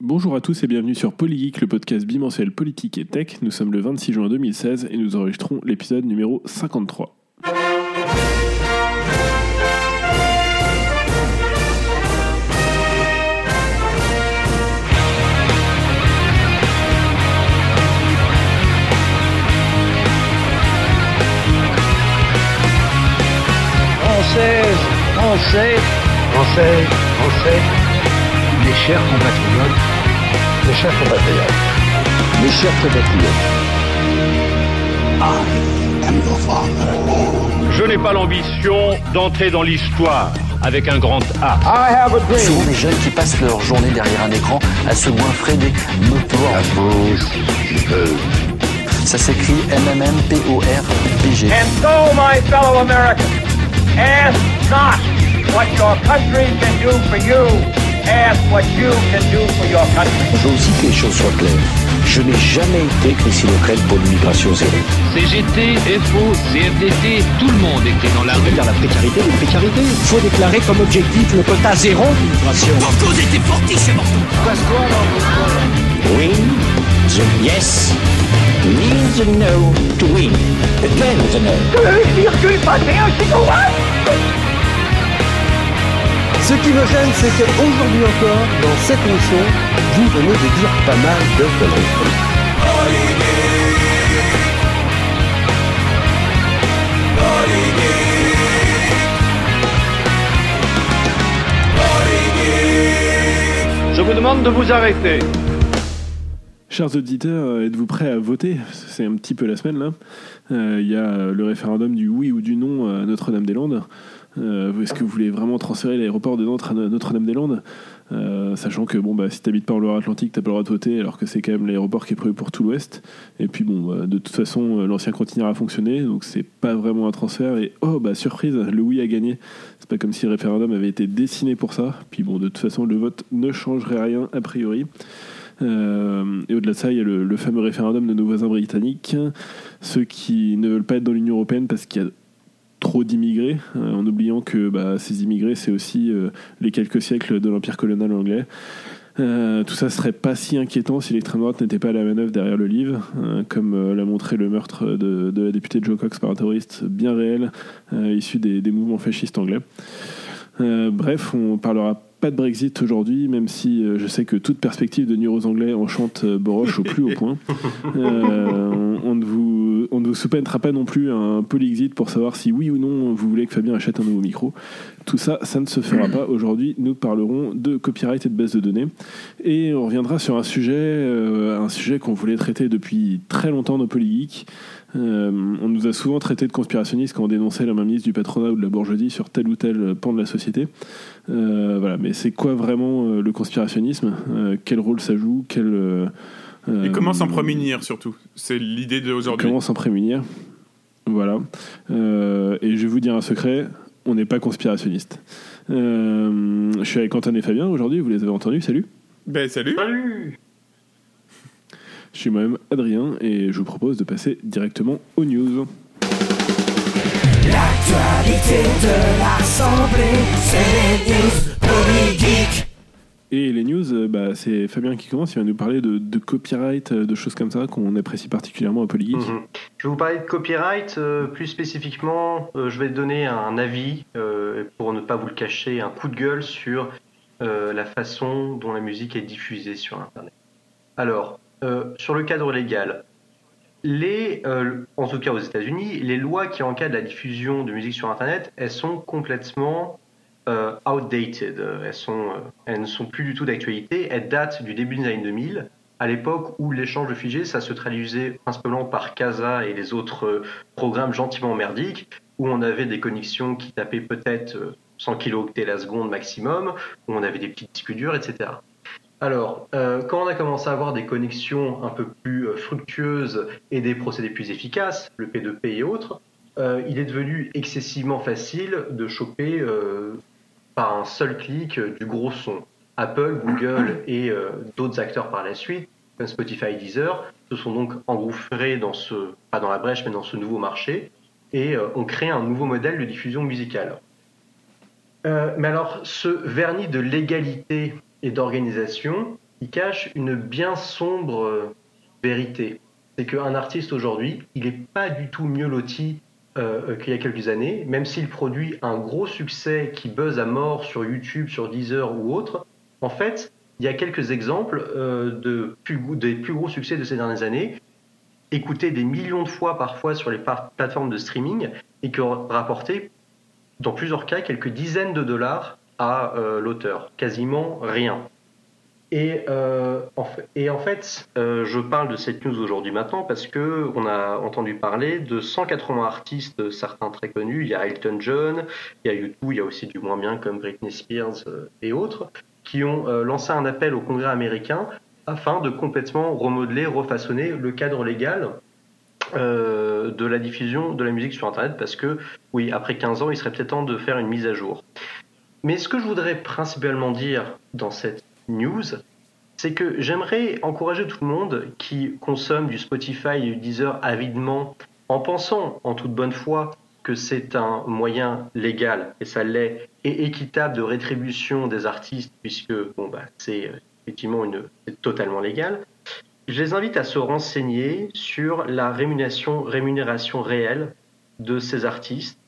Bonjour à tous et bienvenue sur Polygeek, le podcast bimensuel politique et tech. Nous sommes le 26 juin 2016 et nous enregistrons l'épisode numéro 53. Française, Français, Français, Français, mes chers compatriotes, mes chers compatriotes, mes chers compatriotes. Je n'ai pas l'ambition d'entrer dans l'histoire avec un grand A. I have a dream. Souvent des jeunes qui passent leur journée derrière un écran à se goinfrer des motoires. La France. Ça s'écrit M-M-M-P-O-R-P-G. And so, my fellow Americans, ask not what your country can do for you, ask what you can do for your country. Je veux aussi que les choses soient claires. Je n'ai jamais été Christine O'Crête pour l'immigration zéro. CGT, FO, CFDT, tout le monde était dans la rue. Dans la précarité, les précarités. Il faut déclarer comme objectif le quota zéro d'immigration. Win the yes means the no to win. Again the no. Ce qui me gêne, c'est qu'aujourd'hui encore, dans cette émission, vous venez de dire pas mal de conneries. Je vous demande de vous arrêter. Chers auditeurs, euh, êtes-vous prêts à voter? C'est un petit peu la semaine là. Euh, Il y a le référendum du oui ou du non à Notre-Dame-des-Landes. Euh, Est-ce que vous voulez vraiment transférer l'aéroport de Notre- Notre-Dame-des-Landes? Euh, Sachant que bon, bah, si t'habites pas en Loire-Atlantique, t'as pas le droit de voter alors que c'est quand même l'aéroport qui est prévu pour tout l'Ouest. Et puis bon, bah, de toute façon, euh, l'ancien continuera à fonctionner, donc c'est pas vraiment un transfert. Et oh, bah surprise, le oui a gagné. C'est pas comme si le référendum avait été dessiné pour ça. Puis bon, de toute façon, le vote ne changerait rien a priori. Et au-delà de ça, il y a le fameux référendum de nos voisins britanniques, ceux qui ne veulent pas être dans l'Union européenne parce qu'il y a trop d'immigrés, euh, en oubliant que bah, ces immigrés, c'est aussi euh, les quelques siècles de l'empire colonial anglais. Euh, tout ça serait pas si inquiétant si l'extrême droite n'était pas à la manœuvre derrière le livre, comme l'a montré le meurtre de, la députée Joe Cox par un terroriste bien réel, issu des, des mouvements fascistes anglais. Bref, on parlera pas de Brexit aujourd'hui, même si euh, je sais que toute perspective de aux Anglais enchante euh, Boroche au plus haut point. Euh, on, on ne vous, on ne vous soupènera pas non plus un Polexit pour savoir si oui ou non vous voulez que Fabien achète un nouveau micro. Tout ça, ça ne se fera pas. Aujourd'hui, nous parlerons de copyright et de base de données. Et on reviendra sur un sujet, euh, un sujet qu'on voulait traiter depuis très longtemps dans Polygeek. Euh, on nous a souvent traité de conspirationnistes quand on dénonçait la mainmise du patronat ou de la bourgeoisie sur tel ou tel pan de la société. Euh, voilà, mais c'est quoi vraiment euh, le conspirationnisme? Euh, Quel rôle ça joue? Quel, euh, Et euh, comment s'en prémunir surtout? C'est l'idée d'aujourd'hui. Comment s'en prémunir? Voilà. Euh, et je vais vous dire un secret on n'est pas conspirationniste. Euh, je suis avec Antoine et Fabien aujourd'hui, vous les avez entendus, salut. Ben salut Je suis moi-même Adrien et je vous propose de passer directement aux news. L'actualité de l'Assemblée, c'est les news. Et les news, euh, bah, c'est Fabien qui commence, il va nous parler de, de copyright, euh, de choses comme ça qu'on apprécie particulièrement à Polygeek. Mhm. Je vais vous parler de copyright. euh, plus spécifiquement, euh, je vais donner un avis, euh, pour ne pas vous le cacher, un coup de gueule sur euh, la façon dont la musique est diffusée sur Internet. Alors, euh, sur le cadre légal, euh, en tout cas aux États-Unis, les lois qui encadrent la diffusion de musique sur Internet, elles sont complètement euh, outdated. Elles, ne sont plus du tout d'actualité. Elles datent du début des années 2000 à l'époque où l'échange de fichiers, ça se traduisait principalement par Casa et les autres programmes gentiment merdiques, où on avait des connexions qui tapaient peut-être euh, 100 kilooctets la seconde maximum, où on avait des petits disques durs, etc. Alors, euh, quand on a commencé à avoir des connexions un peu plus euh, fructueuses et des procédés plus efficaces, le P2P et autres, euh, il est devenu excessivement facile de choper euh, par un seul clic du gros son. Apple, Google et d'autres acteurs par la suite, comme Spotify, Deezer, se sont donc engouffrés dans ce, pas dans la brèche, mais dans ce nouveau marché et ont créé un nouveau modèle de diffusion musicale. Mais alors, ce vernis de légalité et d'organisation, il cache une bien sombre euh, vérité. C'est qu'un artiste aujourd'hui, il n'est pas du tout mieux loti euh, qu'il y a quelques années, même s'il produit un gros succès qui buzz à mort sur YouTube, sur Deezer ou autre. En fait, il y a quelques exemples euh, des plus gros succès de ces dernières années, écoutés des millions de fois parfois sur les plateformes de streaming et qui ont rapporté, dans plusieurs cas, quelques dizaines de dollars à euh, l'auteur. Quasiment rien. Et, euh, en fait, euh, je parle de cette news aujourd'hui maintenant parce que on a entendu parler de 180 artistes, certains très connus. Il y a Elton John, il y a U2, il y a aussi du moins bien comme Britney Spears et autres, qui ont lancé un appel au Congrès américain afin de complètement remodeler, refaçonner le cadre légal de la diffusion de la musique sur Internet parce que, oui, après 15 ans, il serait peut-être temps de faire une mise à jour. Mais ce que je voudrais principalement dire dans cette news, c'est que j'aimerais encourager tout le monde qui consomme du Spotify et du Deezer avidement en pensant en toute bonne foi que c'est un moyen légal, et ça l'est, et équitable de rétribution des artistes, puisque bon, bah, c'est euh, effectivement une, totalement légal. Je les invite à se renseigner sur la rémunération, rémunération réelle de ces artistes,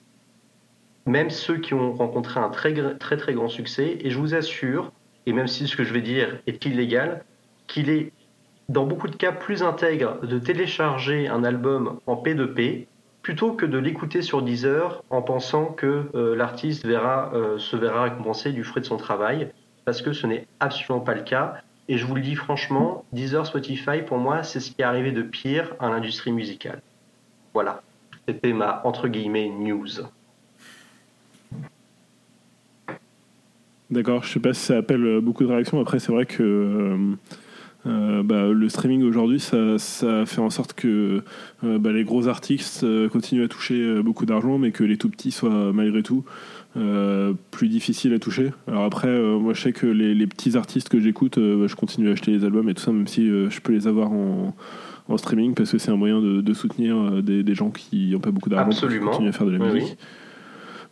même ceux qui ont rencontré un très très très grand succès. Et je vous assure, et même si ce que je vais dire est illégal, qu'il est dans beaucoup de cas plus intègre de télécharger un album en P2P plutôt que de l'écouter sur Deezer en pensant que euh, l'artiste verra, euh, se verra récompensé du fruit de son travail, parce que ce n'est absolument pas le cas. Et je vous le dis franchement, Deezer, Spotify, pour moi, c'est ce qui est arrivé de pire à l'industrie musicale. Voilà, c'était ma entre guillemets news. D'accord, je sais pas si ça appelle euh, beaucoup de réactions. Après, c'est vrai que euh, euh, bah, le streaming aujourd'hui, ça, ça fait en sorte que euh, bah, les gros artistes euh, continuent à toucher beaucoup d'argent, mais que les tout petits soient malgré tout plus difficiles à toucher. Alors après, moi, je sais que les, les petits artistes que j'écoute, bah, je continue à acheter les albums et tout ça, même si je peux les avoir en, en streaming, parce que c'est un moyen de, de soutenir des, des gens qui n'ont pas beaucoup d'argent pour Absolument. continuer à faire de la Oui, musique.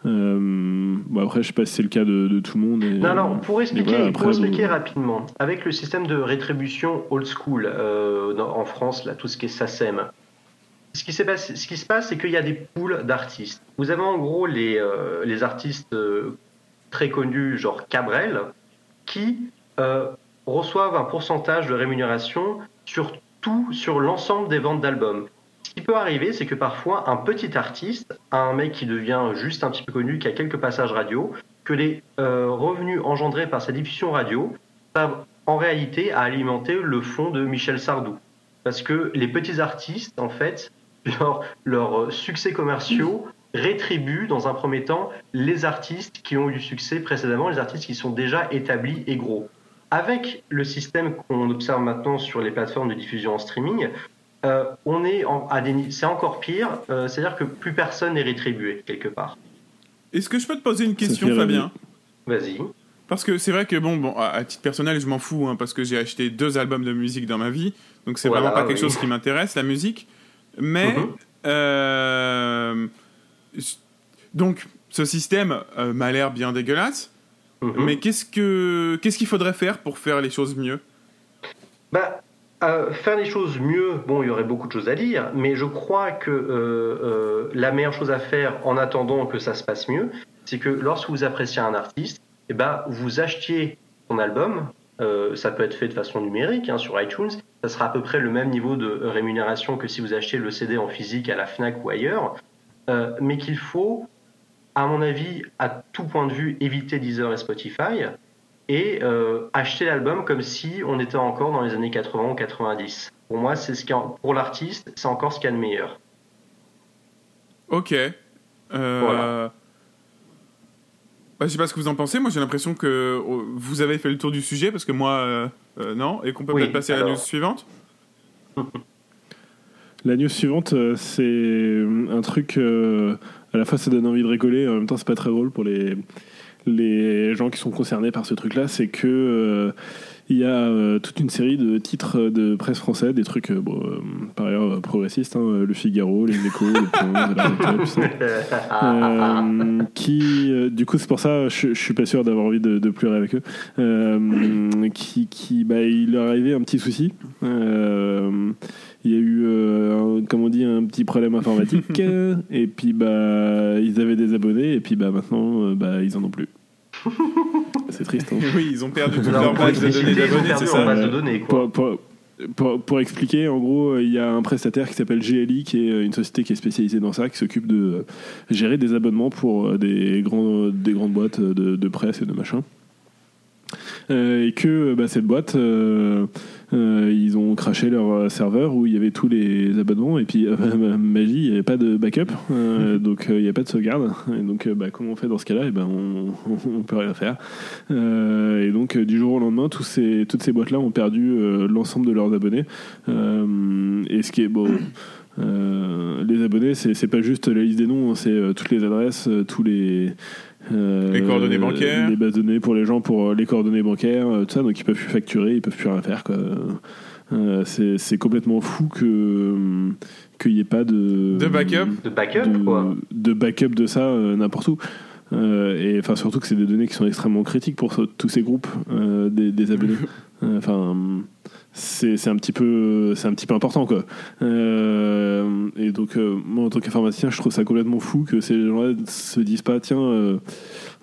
Euh, bon après, je sais pas si c'est le cas de, de tout le monde. Et, Non, non, pour expliquer, voilà, pour après, expliquer vous- rapidement, avec le système de rétribution old school euh, dans- en France, là, tout ce qui est SACEM, ce qui, s'est passé- ce qui se passe, c'est qu'il y a des pools d'artistes. Vous avez en gros les, euh, les artistes très connus, genre Cabrel, qui reçoivent un pourcentage de rémunération sur tout, sur l'ensemble des ventes d'albums. Ce qui peut arriver, c'est que parfois un petit artiste, un mec qui devient juste un petit peu connu, qui a quelques passages radio, que les euh, revenus engendrés par sa diffusion radio servent en réalité à alimenter le fonds de Michel Sardou. Parce que les petits artistes, en fait, leurs leurs succès commerciaux rétribuent dans un premier temps les artistes qui ont eu du succès précédemment, les artistes qui sont déjà établis et gros. Avec le système qu'on observe maintenant sur les plateformes de diffusion en streaming, euh, on est en- à des c'est encore pire, euh, c'est-à-dire que plus personne n'est rétribué quelque part. Est-ce que je peux te poser une question, Fabien? Vas-y. Parce que c'est vrai que, bon, bon, à à titre personnel, je m'en fous, hein, parce que j'ai acheté deux albums de musique dans ma vie, donc c'est Voilà, vraiment pas quelque chose qui m'intéresse, la musique. Mais, Mhm. euh, donc, ce système euh, m'a l'air bien dégueulasse, Mhm. mais qu'est-ce que qu'est-ce qu'il faudrait faire pour faire les choses mieux? Bah, euh, faire les choses mieux, bon, il y aurait beaucoup de choses à dire, mais je crois que euh, euh, la meilleure chose à faire en attendant que ça se passe mieux, c'est que lorsque vous appréciez un artiste, eh ben, vous achetiez son album, ça peut être fait de façon numérique hein, sur iTunes, ça sera à peu près le même niveau de rémunération que si vous achetiez le CD en physique à la FNAC ou ailleurs, mais qu'il faut, à mon avis, à tout point de vue, éviter Deezer et Spotify, et euh, acheter l'album comme si on était encore dans les années 80 ou 90. Pour moi, c'est ce qui, pour l'artiste, c'est encore ce qu'il y a de meilleur. Ok. Euh, Voilà. bah, je sais pas ce que vous en pensez. Moi, j'ai l'impression que euh, vous avez fait le tour du sujet parce que moi, euh, euh, non. Et qu'on peut Oui, peut-être passer à la news suivante. La news suivante, c'est un truc. euh, à la fois, ça donne envie de rigoler, en même temps, c'est pas très drôle pour les, les gens qui sont concernés par ce truc-là. C'est que. euh, il y a euh, toute une série de titres de presse français, des trucs, euh, bon, par ailleurs progressistes, hein, Le Figaro, Les Échos, Le Point, La tout ça. Qui, du coup, c'est pour ça, je, je suis pas sûr d'avoir envie de, de pleurer avec eux. Qui, qui, bah, il leur est arrivé un petit souci. Euh, il y a eu, euh, un- comme on dit, un petit problème informatique. et puis, bah, ils avaient des abonnés. Et puis, bah, maintenant, bah, ils en ont plus. C'est triste. Hein. Oui, ils ont perdu toute leur base de données d'abonnés, c'est ça base de données, quoi. Pour, pour- pour- pour expliquer, en gros, il y a un prestataire qui s'appelle GLI, qui est une société qui est spécialisée dans ça, qui s'occupe de euh, gérer des abonnements pour euh, des, grands, des grandes boîtes de, de presse et de machin. Euh, et que bah, cette boîte, euh, euh, ils ont craché leur euh, serveur où il y avait tous les abonnements et puis euh, magie, il n'y avait pas de backup, euh, donc euh, il n'y a pas de sauvegarde. Et donc euh, bah, comment on fait dans ce cas-là? Et ben on, on peut rien faire. Euh, et donc euh, du jour au lendemain, tous ces, toutes ces boîtes-là ont perdu euh, l'ensemble de leurs abonnés. Euh, et ce qui est beau. euh, les abonnés, c'est pas juste la liste des noms, hein, c'est euh, toutes les adresses, euh, tous les euh, Les coordonnées bancaires. les bases de données pour les gens, pour euh, les coordonnées bancaires, euh, tout ça. Donc ils peuvent plus facturer, ils peuvent plus rien faire. quoi. Euh, c'est c'est complètement fou que euh, qu'il n'y ait pas de De backup De backup, de, quoi. de backup de ça euh, n'importe où. Euh, et enfin surtout que c'est des données qui sont extrêmement critiques pour ce- tous ces groupes euh, des, des abonnés. Euh, Enfin c'est un petit peu c'est un petit peu important quoi. Euh, et donc euh, moi en tant qu'informaticien je trouve ça complètement fou que ces gens-là se disent pas tiens euh,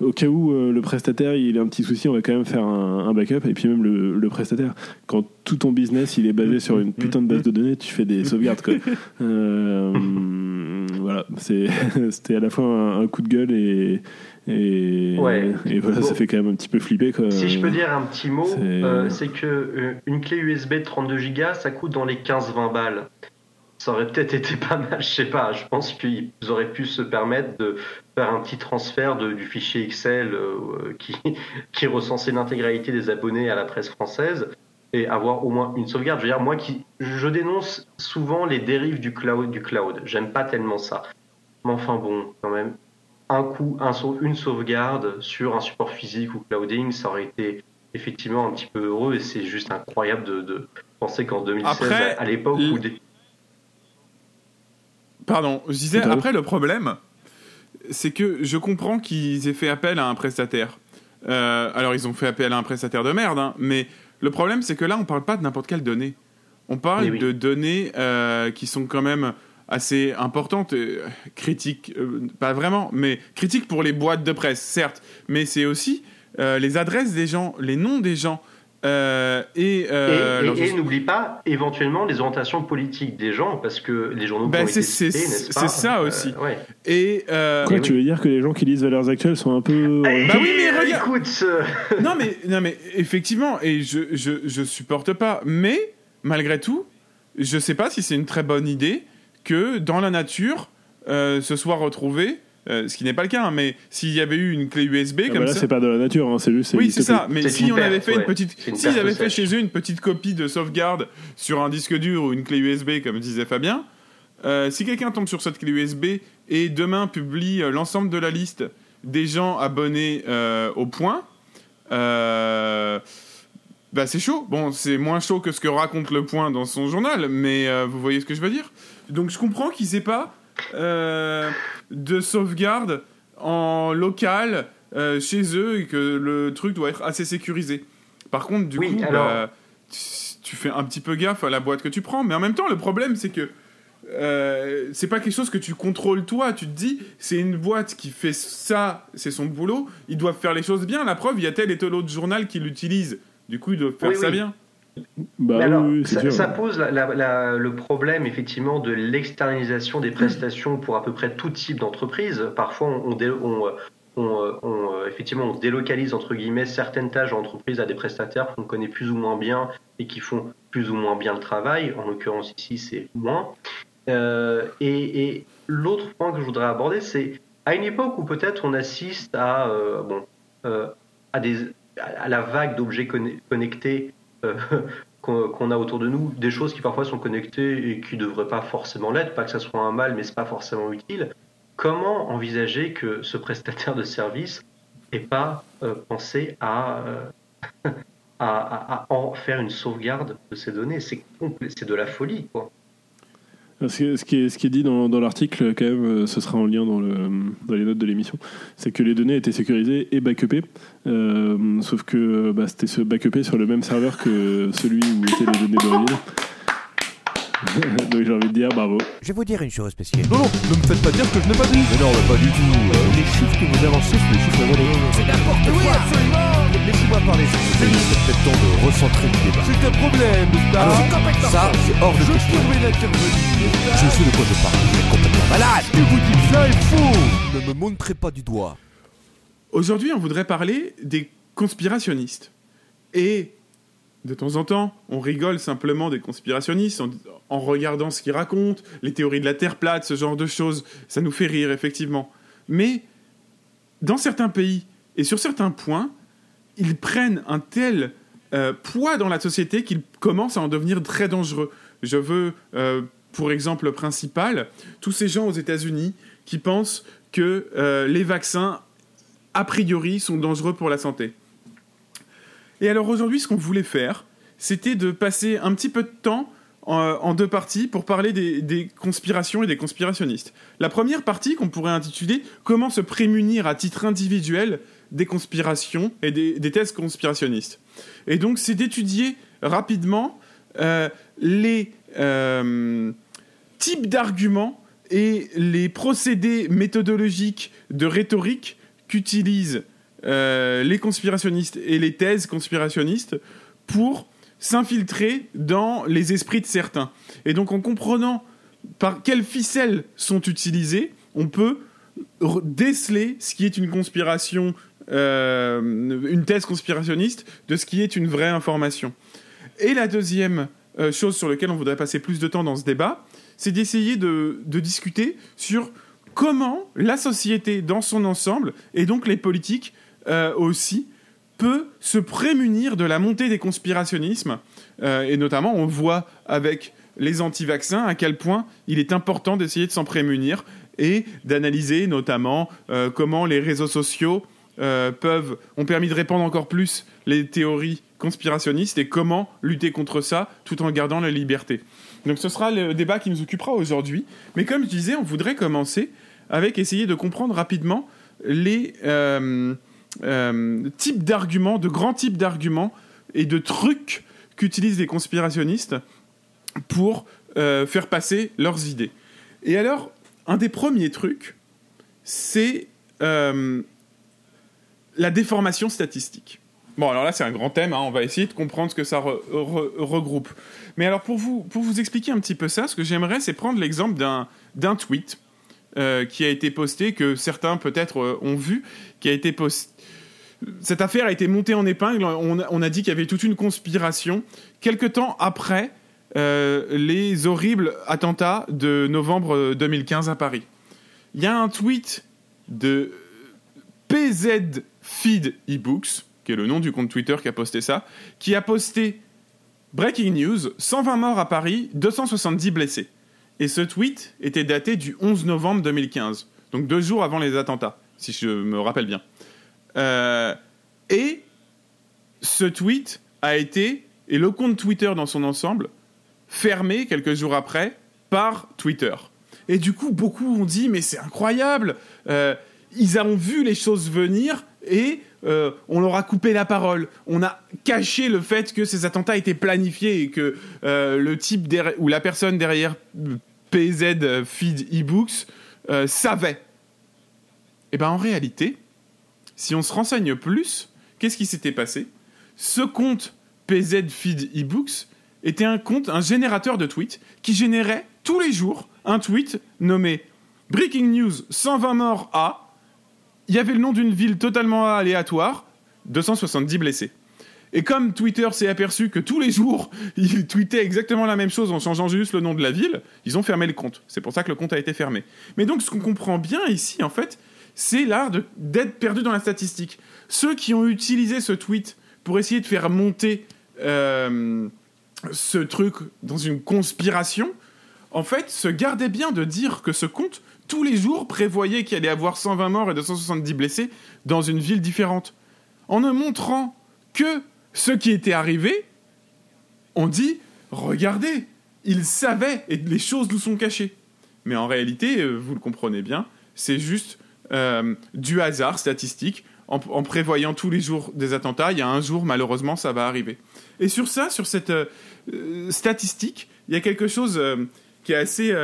au cas où le prestataire il a un petit souci on va quand même faire un, un backup et puis même le, le prestataire quand tout ton business il est basé sur une putain de base de données tu fais des sauvegardes quoi. Voilà c'était à la fois un, un coup de gueule et et, Ouais. et voilà Bon. ça fait quand même un petit peu flipper quoi. Si je peux dire un petit mot, c'est- euh, que euh, une clé USB de 32 Go, ça coûte dans les 15-20 balles. Ça aurait peut-être été pas mal, je sais pas. Je pense qu'ils auraient pu se permettre de faire un petit transfert de- du fichier Excel euh, qui, qui recensait l'intégralité des abonnés à la presse française et avoir au moins une sauvegarde. Je veux dire, moi qui je dénonce souvent les dérives du cloud, du cloud. J'aime pas tellement ça. Mais enfin bon, quand même, un coup, un une sauvegarde sur un support physique ou clouding, ça aurait été effectivement un petit peu heureux et c'est juste incroyable de, de penser qu'en 2016, Après, à, à l'époque où des... Pardon, je disais, après le problème, c'est que je comprends qu'ils aient fait appel à un prestataire. Euh, alors ils ont fait appel à un prestataire de merde, hein, mais le problème c'est que là on parle pas de n'importe quelle donnée. On parle oui. de données euh, qui sont quand même assez importantes, euh, critiques, euh, pas vraiment, mais critiques pour les boîtes de presse, certes, mais c'est aussi euh, les adresses des gens, les noms des gens. euh, et, euh, et, et- leurs- et n'oublie pas éventuellement les orientations politiques des gens parce que les journaux Bah, c'est- c'est- ça Euh, aussi. ouais. et, euh, Quoi, tu oui. veux dire que les gens qui lisent Valeurs Actuelles sont un peu. Eh, Bah oui, mais regarde- Écoute, non mais non mais effectivement et je, je je supporte pas mais malgré tout je sais pas si c'est une très bonne idée que dans la nature euh, se soit retrouvé euh, ce qui n'est pas le cas hein, mais s'il y avait eu une clé USB Ah, comme bah là, ça c'est pas de la nature, hein, c'est juste. oui c'est ça mais si on avait fait une petite s'ils avaient fait chez eux une petite copie de sauvegarde sur un disque dur ou une clé USB comme disait Fabien euh, si quelqu'un tombe sur cette clé USB et demain publie euh, l'ensemble de la liste des gens abonnés euh, au point, euh, bah c'est chaud. Bon, c'est moins chaud que ce que raconte le point dans son journal, mais euh, vous voyez ce que je veux dire. Donc je comprends qu'ils aient pas euh, de sauvegarde en local euh, chez eux et que le truc doit être assez sécurisé. Par contre, du Oui, coup, alors- bah, tu, tu fais un petit peu gaffe à la boîte que tu prends, mais en même temps, le problème c'est que euh, c'est pas quelque chose que tu contrôles toi. Tu te dis, c'est une boîte qui fait ça, c'est son boulot. Ils doivent faire les choses bien. La preuve, il y a tel et tel autre journal qui l'utilise. Du coup, ils doivent faire Oui, ça oui. bien. Bah alors, oui, ça, sûr. ça pose la- la- la- le problème effectivement de l'externalisation des prestations pour à peu près tout type d'entreprise. Parfois, on, on dé- on, euh, on, euh, on, euh, effectivement, on délocalise entre guillemets certaines tâches d'entreprise à des prestataires qu'on connaît plus ou moins bien et qui font plus ou moins bien le travail. En l'occurrence ici, c'est moins. Euh, et et l'autre point que je voudrais aborder, c'est à une époque où peut-être on assiste à euh, bon euh, à des à la vague d'objets conne- connectés euh, qu'on a autour de nous, des choses qui parfois sont connectées et qui ne devraient pas forcément l'être, pas que ça soit un mal, mais c'est pas forcément utile. Comment envisager que ce prestataire de service n'ait pas euh, pensé à, euh, à, en faire une sauvegarde de ces données? C'est de la folie, quoi. Ce qui, est- ce qui est, ce qui est dit dans, dans l'article, quand même, euh, ce sera en lien dans, le, dans les notes de l'émission, c'est que les données étaient sécurisées et backupées, euh, sauf que bah, c'était se backupé sur le même serveur que celui où étaient les données d'origine. Donc j'ai envie de dire bravo. Je vais vous dire une chose, spéciale. Non, non, ne me faites pas dire ce que je n'ai pas dit. Mais non, mais pas du tout. Euh, les chiffres que vous avancez, c'est les chiffres volés. C'est n'importe quoi absolument Laissez-moi parler, je suis féministe, c'est peut-être temps de recentrer le débat. C'est un problème, ça. Alors, ça, c'est hors de Je question. pourrais l'intervenir. Je sais de quoi je parle, vous êtes complètement malade que vous dites là est faux. Ne me montrez pas du doigt. Aujourd'hui, on voudrait parler des conspirationnistes. Et de temps en temps, on rigole simplement des conspirationnistes en, en regardant ce qu'ils racontent, les théories de la Terre plate, ce genre de choses. Ça nous fait rire, effectivement. Mais dans certains pays et sur certains points, ils prennent un tel euh, poids dans la société qu'ils commencent à en devenir très dangereux. Je veux, euh, pour exemple principal, tous ces gens aux États-Unis qui pensent que euh, les vaccins, a priori, sont dangereux pour la santé. Et alors aujourd'hui, ce qu'on voulait faire, c'était de passer un petit peu de temps en, deux parties pour parler des conspirations et des conspirationnistes. La première partie qu'on pourrait intituler Comment se prémunir à titre individuel des conspirations et des, thèses conspirationnistes. Et donc c'est d'étudier rapidement euh, les euh, types d'arguments et les procédés méthodologiques de rhétorique qu'utilisent euh, les conspirationnistes et les thèses conspirationnistes pour s'infiltrer dans les esprits de certains. Et donc en comprenant par quelles ficelles sont utilisées, on peut déceler ce qui est une conspiration, euh, une thèse conspirationniste, de ce qui est une vraie information. Et la deuxième euh, chose sur laquelle on voudrait passer plus de temps dans ce débat, c'est d'essayer de, discuter sur comment la société dans son ensemble, et donc les politiques euh, aussi, peut se prémunir de la montée des conspirationnismes. Et notamment, on voit avec les anti-vaccins à quel point il est important d'essayer de s'en prémunir et d'analyser notamment comment les réseaux sociaux euh, ont permis de répandre encore plus les théories conspirationnistes et comment lutter contre ça tout en gardant la liberté. Donc ce sera le débat qui nous occupera aujourd'hui. Mais comme je disais, on voudrait commencer avec essayer de comprendre rapidement les euh, euh, types d'arguments, de grands types d'arguments et de trucs qu'utilisent les conspirationnistes pour faire passer leurs idées. Et alors, un des premiers trucs, c'est la déformation statistique. Bon, alors là, c'est un grand thème, hein, on va essayer de comprendre ce que ça re- re- regroupe. Mais alors, pour vous, pour vous expliquer un petit peu ça, ce que j'aimerais, c'est prendre l'exemple d'un tweet euh, qui a été posté, que certains peut-être euh, ont vu, qui a été posté. Cette affaire a été montée en épingle, on a, on a dit qu'il y avait toute une conspiration. Quelque temps après euh, les horribles attentats de novembre 2015 à Paris. Il y a un tweet de PZ Feed eBooks, qui est le nom du compte Twitter qui a posté ça, qui a posté Breaking news 120 morts à Paris, 270 blessés. Et ce tweet était daté du 11 novembre 2015, donc deux jours avant les attentats, si je me rappelle bien. Euh, et ce tweet a été, et le compte Twitter dans son ensemble, fermé quelques jours après par Twitter. Et du coup, beaucoup ont dit, mais c'est incroyable, euh, ils ont vu les choses venir et euh, on leur a coupé la parole. On a caché le fait que ces attentats étaient planifiés et que euh, le type ou la personne derrière PZ Feed eBooks euh, savait. Et ben en réalité, si on se renseigne plus, qu'est-ce qui s'était passé? Ce compte PZ Feed eBooks était un compte, un générateur de tweets qui générait tous les jours un tweet nommé Breaking News 120 morts à. Il y avait le nom d'une ville totalement aléatoire, 270 blessés. Et comme Twitter s'est aperçu que tous les jours, ils tweetaient exactement la même chose en changeant juste le nom de la ville, ils ont fermé le compte. C'est pour ça que le compte a été fermé. Mais donc, ce qu'on comprend bien ici, en fait, c'est l'art d'être perdu dans la statistique. Ceux qui ont utilisé ce tweet pour essayer de faire monter euh, ce truc dans une conspiration, en fait, se gardaient bien de dire que ce compte, tous les jours, prévoyait qu'il allait avoir 120 morts et 270 blessés dans une ville différente. En ne montrant que ceux qui étaient arrivés ont dit regardez, ils savaient et les choses nous sont cachées. Mais en réalité, euh, vous le comprenez bien, c'est juste euh, du hasard statistique. En, prévoyant tous les jours des attentats, il y a un jour, malheureusement, ça va arriver. Et sur ça, sur cette euh, statistique, il y a quelque chose qui est assez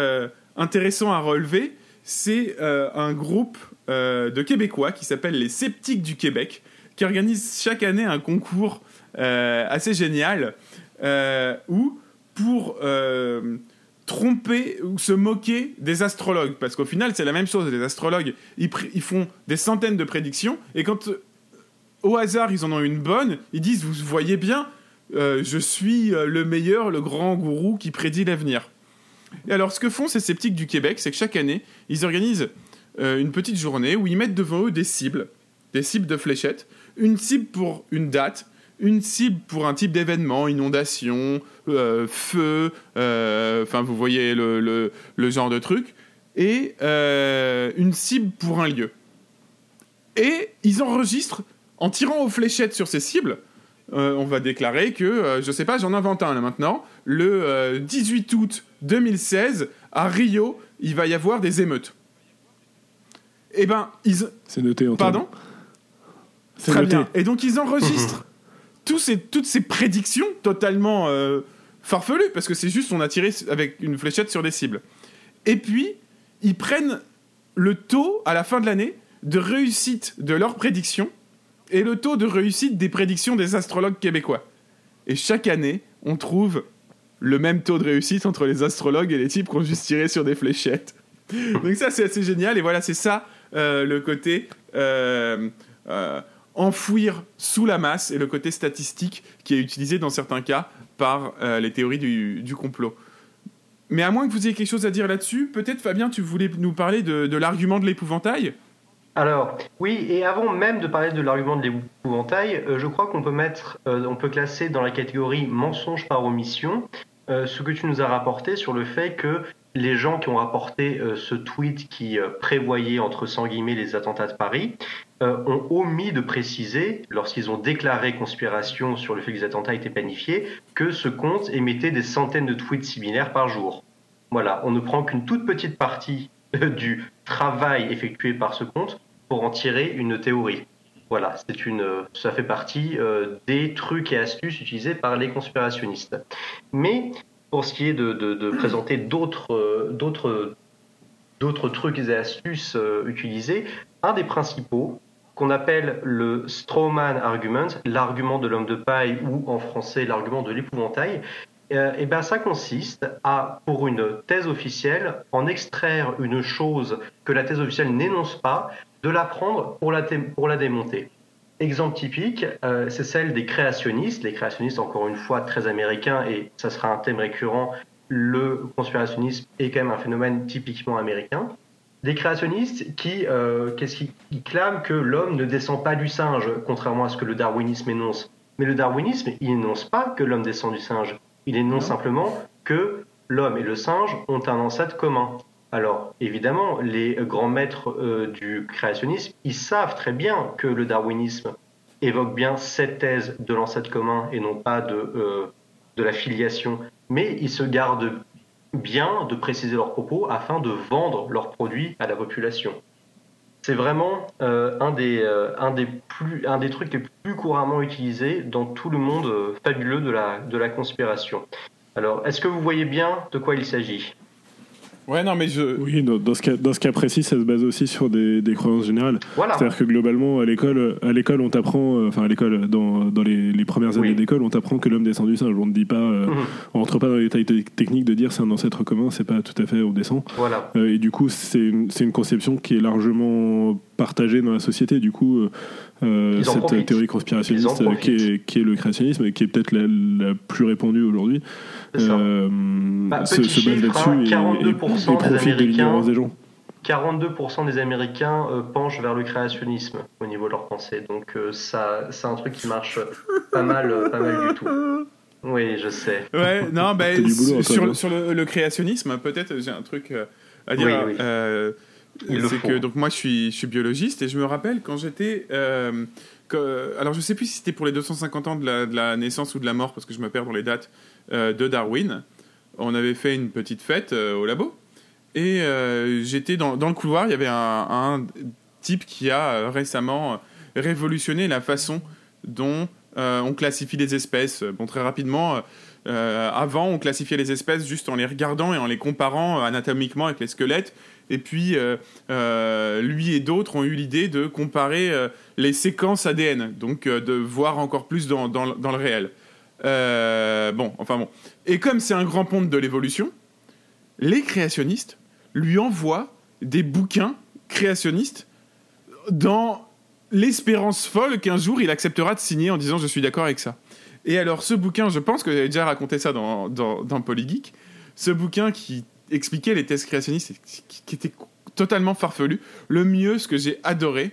intéressant à relever. C'est euh, un groupe euh, de Québécois qui s'appelle les Sceptiques du Québec, qui organise chaque année un concours euh, assez génial où, pour tromper ou se moquer des astrologues, parce qu'au final, c'est la même chose. Les astrologues, ils, font des centaines de prédictions, et quand au hasard ils en ont une bonne, ils disent Vous voyez bien, je suis le meilleur, le grand gourou qui prédit l'avenir. Et alors, ce que font ces sceptiques du Québec, c'est que chaque année, ils organisent euh, une petite journée où ils mettent devant eux des cibles, des cibles de fléchettes, une cible pour une date, une cible pour un type d'événement, inondation, euh, feu, euh, enfin vous voyez le, le- genre de truc, et une cible pour un lieu. Et ils enregistrent, en tirant aux fléchettes sur ces cibles, euh, on va déclarer que, euh, je sais pas, j'en invente un là maintenant, le euh, 18 août 2016, à Rio, il va y avoir des émeutes. Eh ben, ils... C'est noté, Antoine. Pardon C'est Très noté. bien. Et donc ils enregistrent tous ces, toutes ces prédictions totalement euh, farfelues, parce que c'est juste on a tiré avec une fléchette sur des cibles. Et puis, ils prennent le taux à la fin de l'année de réussite de leurs prédictions et le taux de réussite des prédictions des astrologues québécois. Et chaque année, on trouve le même taux de réussite entre les astrologues et les types qui ont juste tiré sur des fléchettes. Donc ça, c'est assez génial. Et voilà, c'est ça euh, le côté euh, euh, enfouir sous la masse et le côté statistique qui est utilisé dans certains cas par les théories du, du complot. Mais à moins que vous ayez quelque chose à dire là-dessus, peut-être Fabien, tu voulais nous parler de, de l'argument de l'épouvantail? Alors, oui, et avant même de parler de l'argument de l'épouvantail, euh, je crois qu'on peut mettre, euh, on peut classer dans la catégorie mensonge par omission euh, ce que tu nous as rapporté sur le fait que les gens qui ont rapporté ce tweet qui prévoyait, entre 100 guillemets, les attentats de Paris, ont omis de préciser, lorsqu'ils ont déclaré conspiration sur le fait que les attentats étaient planifiés, que ce compte émettait des centaines de tweets similaires par jour. Voilà, on ne prend qu'une toute petite partie du travail effectué par ce compte pour en tirer une théorie. Voilà, c'est une, ça fait partie euh, des trucs et astuces utilisés par les conspirationnistes. Mais pour ce qui est de, de- de présenter d'autres, euh, d'autres, d'autres trucs et astuces euh, utilisés, un des principaux qu'on appelle le strawman argument, l'argument de l'homme de paille ou en français l'argument de l'épouvantail, euh, et ben ça consiste à, pour une thèse officielle, en extraire une chose que la thèse officielle n'énonce pas, de la prendre pour la, pour la démonter. Exemple typique, euh, c'est celle des créationnistes. Les créationnistes, encore une fois, très américains, et ça sera un thème récurrent, le conspirationnisme est quand même un phénomène typiquement américain. Des créationnistes qui, euh, qui clament que l'homme ne descend pas du singe, contrairement à ce que le darwinisme énonce. Mais le darwinisme, il n'énonce pas que l'homme descend du singe. Il énonce simplement que l'homme et le singe ont un ancêtre commun. Alors, évidemment, les grands maîtres euh, du créationnisme, ils savent très bien que le darwinisme évoque bien cette thèse de l'ancêtre commun et non pas de, euh, de la filiation, mais ils se gardent bien de préciser leurs propos afin de vendre leurs produits à la population. C'est vraiment euh, un, des, euh, un, des plus, un des trucs les plus couramment utilisés dans tout le monde euh, fabuleux de la, de la conspiration. Alors, est-ce que vous voyez bien de quoi il s'agit? Ouais, non, mais je. Oui, dans, dans ce cas, dans ce cas précis, ça se base aussi sur des, des croyances générales. Voilà. C'est-à-dire que globalement, à l'école, à l'école, on t'apprend, euh, enfin à l'école, dans, dans les, les premières années Oui. d'école, on t'apprend que l'homme descend du singe. On ne dit pas, euh, Mhm. on rentre pas dans les détails te- techniques de dire c'est un ancêtre commun, c'est pas tout à fait on descend. Voilà. Euh, et du coup, c'est une, c'est une conception qui est largement partagée dans la société. Du coup, euh, euh, cette profitent. théorie conspirationniste euh, qui, est, qui est le créationnisme, et qui est peut-être la, la plus répandue aujourd'hui, ça. euh, Bah, se, se base hein, là-dessus et- 42% et, et des profite de Américains l'ignorance des gens. 42% des Américains euh, penchent vers le créationnisme au niveau de leur pensée. Donc euh, ça, c'est un truc qui marche pas mal, euh, pas mal du tout. Oui, je sais. Ouais, non, ben, boulot, sur, hein. sur le, le créationnisme, peut-être j'ai un truc à dire. Oui, oui. Euh, c'est que donc moi je suis, je suis biologiste et je me rappelle quand j'étais euh, alors, je sais plus si c'était pour les 250 ans de la, de la naissance ou de la mort, parce que je me perds dans les dates, de Darwin. On avait fait une petite fête euh, au labo. Et euh, j'étais dans, le couloir, il y avait un, type qui a euh, récemment euh, révolutionné la façon dont euh, on classifie les espèces. Bon, très rapidement, euh, euh, avant, on classifiait les espèces juste en les regardant et en les comparant euh, anatomiquement avec les squelettes. Et puis, euh, euh, lui et d'autres ont eu l'idée de comparer euh, les séquences ADN, donc euh, de voir encore plus dans le réel. Euh, bon, enfin bon. Et comme c'est un grand ponte de l'évolution, les créationnistes lui envoient des bouquins créationnistes dans l'espérance folle qu'un jour il acceptera de signer en disant je suis d'accord avec ça. Et alors ce bouquin, je pense que j'avais déjà raconté ça dans, dans, Polygeek, ce bouquin qui expliquait les thèses créationnistes qui, était totalement farfelu, le mieux, ce que j'ai adoré,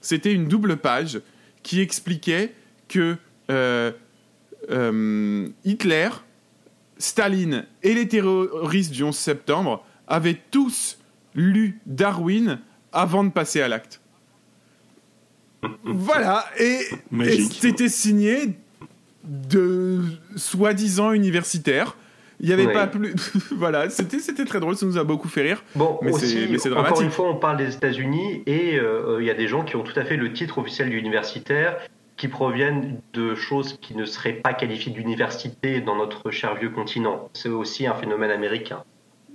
c'était une double page qui expliquait que euh, Hitler, Staline et les terroristes du 11 septembre avaient tous lu Darwin avant de passer à l'acte. Voilà, et, et c'était signé de soi-disant universitaires. Il n'y avait Ouais. pas plus. voilà, c'était c'était très drôle, ça nous a beaucoup fait rire. Bon, mais aussi, c'est mais c'est encore une fois, on parle des États-Unis et euh, il y a des gens qui ont tout à fait le titre officiel d'universitaire qui proviennent de choses qui ne seraient pas qualifiées d'université dans notre cher vieux continent. C'est aussi un phénomène américain.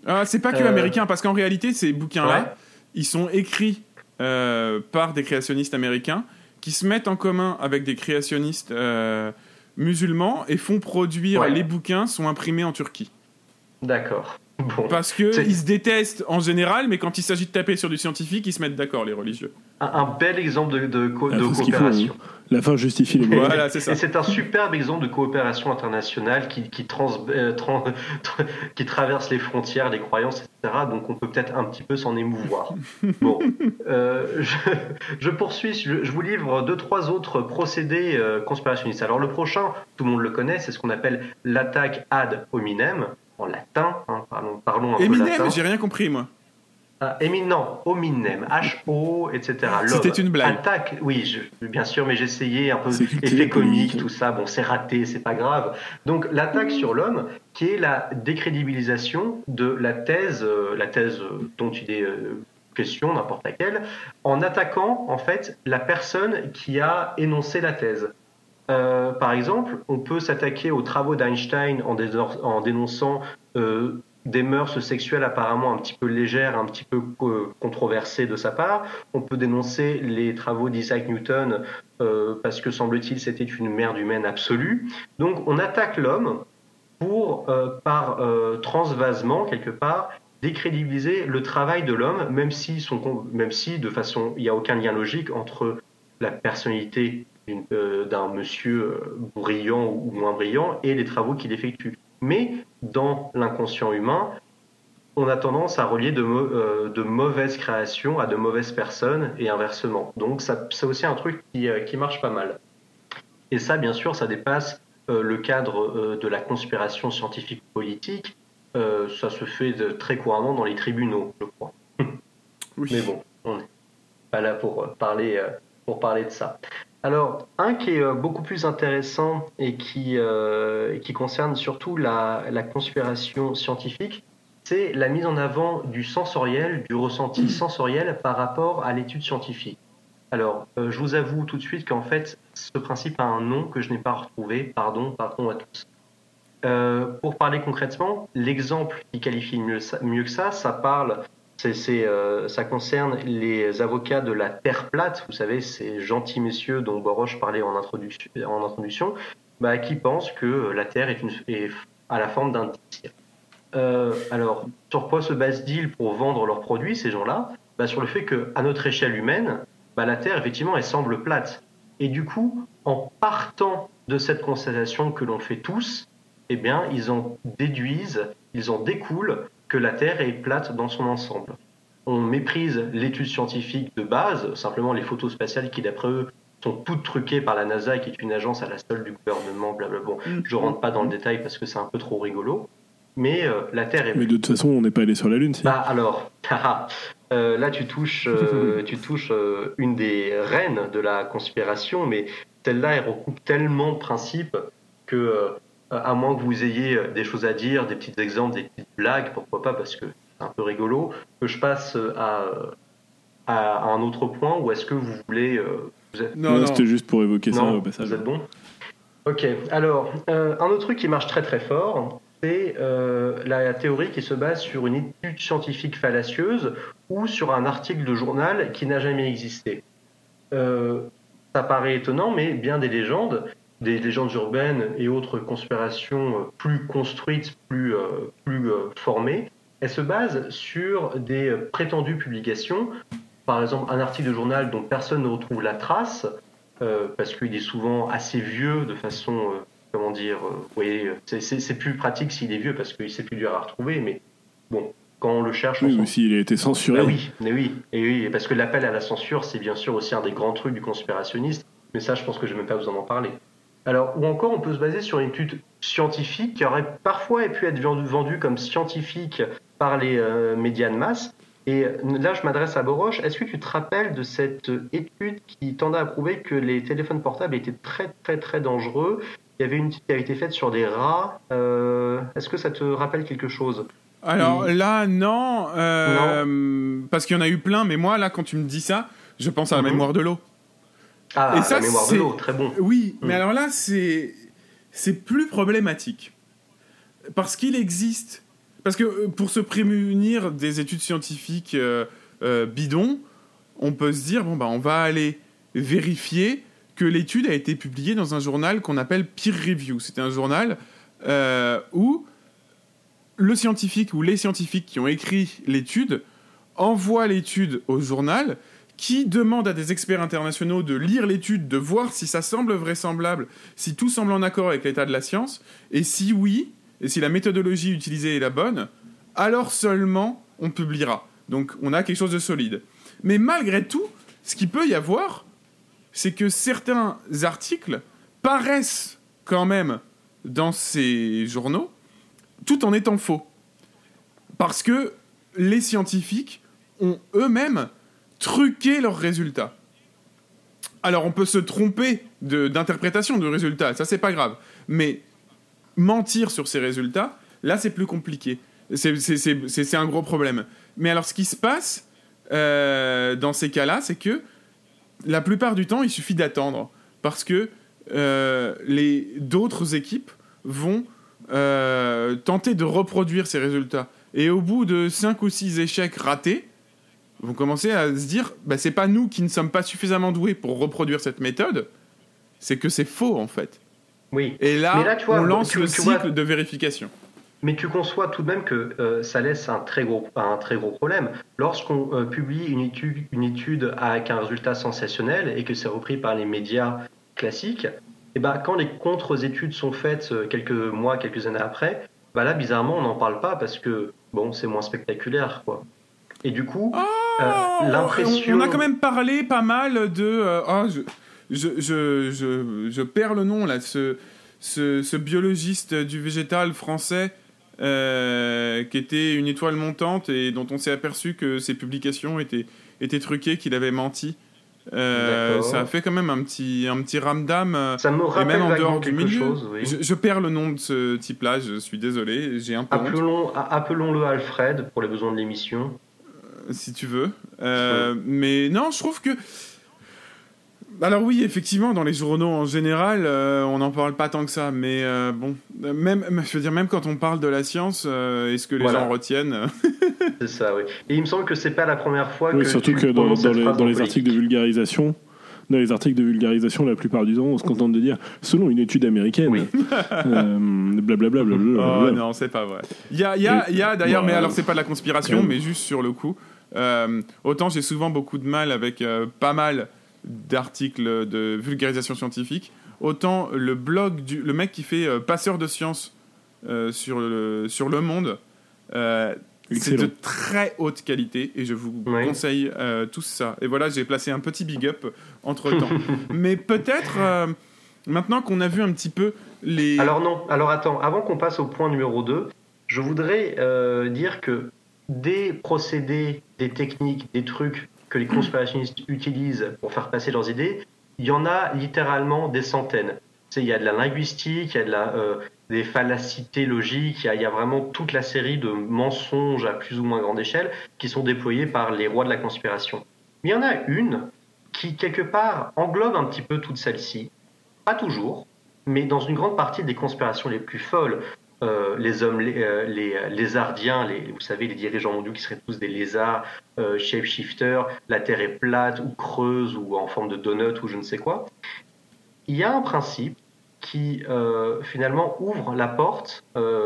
Ah, c'est pas que Euh, américain, parce qu'en réalité, ces bouquins-là, Ouais. ils sont écrits euh, par des créationnistes américains qui se mettent en commun avec des créationnistes euh, musulmans et font produire Ouais. les bouquins sont imprimés en Turquie. D'accord. Bon. Parce que ils se détestent en général, mais quand il s'agit de taper sur du scientifique, ils se mettent d'accord, les religieux. Un, un bel exemple de, de, co- Ah, de faut, coopération. hein. La fin justifie les moyens. Voilà, c'est ça. Et c'est un superbe exemple de coopération internationale qui, qui, trans- euh, qui traverse les frontières, les croyances, etc. Donc on peut peut-être un petit peu s'en émouvoir. Bon, euh, je, je poursuis, je, je vous livre deux, trois autres procédés euh, conspirationnistes. Alors le prochain, tout le monde le connaît, c'est ce qu'on appelle l'attaque ad hominem, en latin, hein, parlons, parlons un peu Eminem, latin. j'ai rien compris, moi. Ah, non, hominem, H-O, etc. C'était une blague. Attaque, oui, je- bien sûr, mais essayé un peu effet comique, tout ça. Bon, c'est raté, c'est pas grave. Donc, l'attaque sur l'homme, qui est la décrédibilisation de la thèse, euh, la thèse euh, dont il est euh, question, n'importe laquelle, en attaquant, en fait, la personne qui a énoncé la thèse. Euh, par exemple, on peut s'attaquer aux travaux d'Einstein en, dénonçant euh, des mœurs sexuelles apparemment un petit peu légères, un petit peu euh, controversées de sa part. On peut dénoncer les travaux d'Isaac Newton parce que semble-t-il c'était une merde humaine absolue. Donc on attaque l'homme pour, par transvasement quelque part, décrédibiliser le travail de l'homme, même si, de façon, il n'y a aucun lien logique entre la personnalité d'un monsieur euh, brillant ou moins brillant et les travaux qu'il effectue. Mais dans l'inconscient humain, on a tendance à relier de, euh, de mauvaises créations à de mauvaises personnes et inversement. Donc ça- c'est aussi un truc qui, euh, qui marche pas mal. Et ça, bien sûr, ça dépasse euh, le cadre euh, de la conspiration scientifique politique. Euh, ça se fait de- très couramment dans les tribunaux, je crois. Mais bon, on n'est pas là pour euh, parler, euh, pour parler de ça. Alors, un qui est euh, beaucoup plus intéressant et qui, euh, qui concerne surtout la, la conspiration scientifique, c'est la mise en avant du sensoriel, du ressenti sensoriel par rapport à l'étude scientifique. Alors, euh, je vous avoue tout de suite qu'en fait, ce principe a un nom que je n'ai pas retrouvé. Pardon, pardon à tous. Euh, pour parler concrètement, l'exemple qui qualifie mieux que ça, ça parle, euh, ça concerne les avocats de la Terre plate, vous savez, ces gentils messieurs dont Boroche parlait en introduction, bah, qui pensent que la Terre est à la forme d'un disque. Euh, alors, sur quoi se basent-ils pour vendre leurs produits, ces gens-là? Bah, Sur le fait qu'à notre échelle humaine, bah, la Terre, effectivement, elle semble plate. Et du coup, en partant de cette constatation que l'on fait tous, eh bien, ils en déduisent, ils en découlent que la Terre est plate dans son ensemble. On méprise l'étude scientifique de base, simplement les photos spatiales qui, d'après eux, sont toutes truquées par la NASA, qui est une agence à la solde du gouvernement, blablabla. Bon, je rentre pas dans le détail parce que c'est un peu trop rigolo. Mais euh, la Terre est Mais de toute façon, on n'est pas allé sur la Lune. Si. bah alors, haha. euh, là tu touches, euh, tu touches euh, une des reines de la conspiration, mais celle-là, elle recoupe tellement de principes que, euh, à moins que vous ayez des choses à dire, des petits exemples, des petites blagues, pourquoi pas, parce que c'est un peu rigolo, que je passe à, à un autre point, ou est-ce que vous voulez... euh, vous êtes- Non, C'était juste pour évoquer ça au passage. Vous êtes bon Ok, alors, euh, un autre truc qui marche très très fort, c'est euh, la théorie qui se base sur une étude scientifique fallacieuse ou sur un article de journal qui n'a jamais existé. Euh, ça paraît étonnant, mais bien des légendes, des légendes urbaines et autres conspirations euh, plus construites, plus, euh, plus euh, formées, elles se basent sur des prétendues publications. Par exemple, un article de journal dont personne ne retrouve la trace, euh, parce qu'il est souvent assez vieux de façon, euh, comment dire, euh, vous voyez, c'est- plus pratique s'il est vieux parce que c'est plus dur à retrouver, mais bon, quand on le cherche, on Oui, ou s'il a été censuré. bah oui, mais oui, et oui, parce que l'appel à la censure, c'est bien sûr aussi un des grands trucs du conspirationniste, mais ça, je pense que je n'ai même pas besoin d'en parler. Alors, ou encore, on peut se baser sur une étude scientifique qui aurait parfois pu être vendue comme scientifique par les euh, médias de masse. Et là, je m'adresse à Boroche. Est-ce que tu te rappelles de cette étude qui tendait à prouver que les téléphones portables étaient très, très, très dangereux? Il y avait une étude qui avait été faite sur des rats. Euh, Est-ce que ça te rappelle quelque chose? Alors là, non, euh, parce qu'il y en a eu plein, mais moi, là, quand tu me dis ça, je pense à la Mhm. mémoire de l'eau. Ah, Et ça, la mémoire de c'est- l'eau, très bon. Oui, mais Mm. alors là, c'est c'est plus problématique parce qu'il existe parce que euh, pour se prémunir des études scientifiques euh, euh, bidons, on peut se dire bon bah on va aller vérifier que l'étude a été publiée dans un journal qu'on appelle peer review. C'était un journal euh, où le scientifique ou les scientifiques qui ont écrit l'étude envoient l'étude au journal qui demande à des experts internationaux de lire l'étude, de voir si ça semble vraisemblable, si tout semble en accord avec l'état de la science, et si oui, et si la méthodologie utilisée est la bonne, alors seulement on publiera. Donc on a quelque chose de solide. Mais malgré tout, ce qu'il peut y avoir, c'est que certains articles paraissent quand même dans ces journaux, tout en étant faux. Parce que les scientifiques ont eux-mêmes truqué leurs résultats. Alors on peut se tromper d'interprétation de, résultats, ça c'est pas grave. Mais mentir sur ces résultats, là c'est plus compliqué. C'est un gros problème. Mais alors ce qui se passe euh, dans ces cas-là, c'est que la plupart du temps, il suffit d'attendre. Parce que euh, les d'autres équipes vont euh, tenter de reproduire ces résultats. Et au bout de 5 ou 6 échecs ratés, vont commencer à se dire bah, c'est pas nous qui ne sommes pas suffisamment doués pour reproduire cette méthode, c'est que c'est faux en fait. Oui. Et là, vois, on lance tu- le tu cycle vois- de vérification. Mais tu conçois tout de même que euh, ça laisse un très gros, un très gros problème. Lorsqu'on euh, publie une étude, une étude avec un résultat sensationnel et que c'est repris par les médias classiques, et ben, quand les contre-études sont faites euh, quelques mois, quelques années après, bah là, bizarrement, on n'en parle pas parce que bon, c'est moins spectaculaire. Quoi. Et du coup, euh, l'impression. On, a quand même parlé pas mal de. euh, oh, je, je, je, je, perds le nom là, ce, ce, ce biologiste du végétal français euh, qui était une étoile montante et dont on s'est aperçu que ses publications étaient, étaient truquées, qu'il avait menti. Ça a fait quand même un petit, un petit ramdam. Ça me et rappelle même en dehors du milieu. chose, oui. je, perds le nom de ce type-là, je suis désolé, j'ai un peu. Appelons, appelons-le Alfred pour les besoins de l'émission. Si tu veux. Euh, mais non, je trouve que. Alors oui, effectivement, dans les journaux en général, euh, on n'en parle pas tant que ça. Mais euh, bon, même, je veux dire, même quand on parle de la science, euh, est-ce que les Voilà. gens retiennent C'est ça, oui. Et il me semble que c'est pas la première fois Oui, que. surtout que dans, les, dans articles de vulgarisation, dans les articles de vulgarisation, la plupart du temps, on se contente de dire selon une étude américaine. euh, blablabla. blablabla. Oh non, c'est pas vrai. Il y a, il y a, il y a d'ailleurs, mais euh, alors c'est pas de la conspiration, mais juste sur le coup. Euh, autant j'ai souvent beaucoup de mal avec euh, pas mal d'articles de vulgarisation scientifique, autant le blog du le mec qui fait euh, passeur de science sur le sur le monde, c'est de très haute qualité et je vous Ouais. conseille tout ça. Et voilà, j'ai placé un petit big up entre temps. mais peut-être maintenant qu'on a vu un petit peu les Alors non, alors attends, avant qu'on passe au point numéro 2, je voudrais dire que des procédés, des techniques, des trucs que les conspirationnistes utilisent pour faire passer leurs idées, il y en a littéralement des centaines. Il y a de la linguistique, il y a de la, euh, des fallacités logiques, il y, a, il y a vraiment toute la série de mensonges à plus ou moins grande échelle qui sont déployés par les rois de la conspiration. Mais il y en a une qui, quelque part, englobe un petit peu toutes celles-ci. Pas toujours, mais dans une grande partie des conspirations les plus folles, euh, les hommes, les, euh, euh, lézardiens, vous savez, les dirigeants mondiaux qui seraient tous des lézards, euh, shapeshifters, la Terre est plate ou creuse ou en forme de donut ou je ne sais quoi. Il y a un principe qui finalement ouvre la porte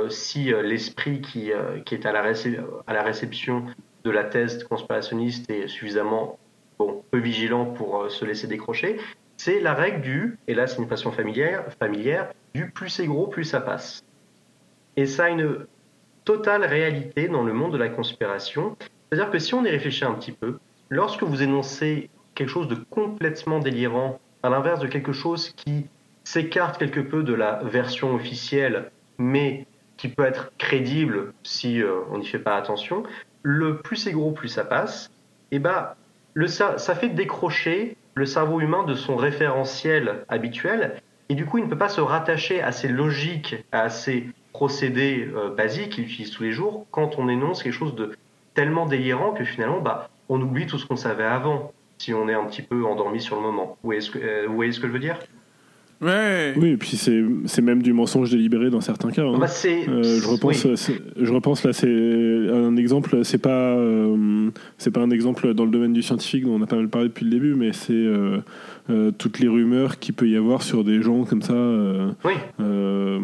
si l'esprit qui, est à la, réception de la thèse conspirationniste est suffisamment bon, peu vigilant pour se laisser décrocher, c'est la règle du, et là c'est une passion familière, familière, du plus c'est gros, plus ça passe. Et ça a une totale réalité dans le monde de la conspiration. C'est-à-dire que si on y réfléchit un petit peu, lorsque vous énoncez quelque chose de complètement délirant, à l'inverse de quelque chose qui s'écarte quelque peu de la version officielle, mais qui peut être crédible si euh, on n'y fait pas attention, le plus c'est gros, plus ça passe, et ben le, ça fait décrocher le cerveau humain de son référentiel habituel, et du coup il ne peut pas se rattacher à ces logiques, à ces procédés euh, basiques qu'il utilise tous les jours quand on énonce quelque chose de tellement délirant que finalement bah, on oublie tout ce qu'on savait avant si on est un petit peu endormi sur le moment. Vous voyez ce que, euh, vous voyez ce que je veux dire? Ouais. Oui, et puis c'est c'est même du mensonge délibéré dans certains cas. hein. Bah, Euh, je repense, oui. c'est- je repense là, c'est un exemple. C'est pas, euh, c'est pas un exemple dans le domaine du scientifique dont on a pas mal parlé depuis le début, mais c'est euh, euh, toutes les rumeurs qu'il peut y avoir sur des gens comme ça. euh, euh,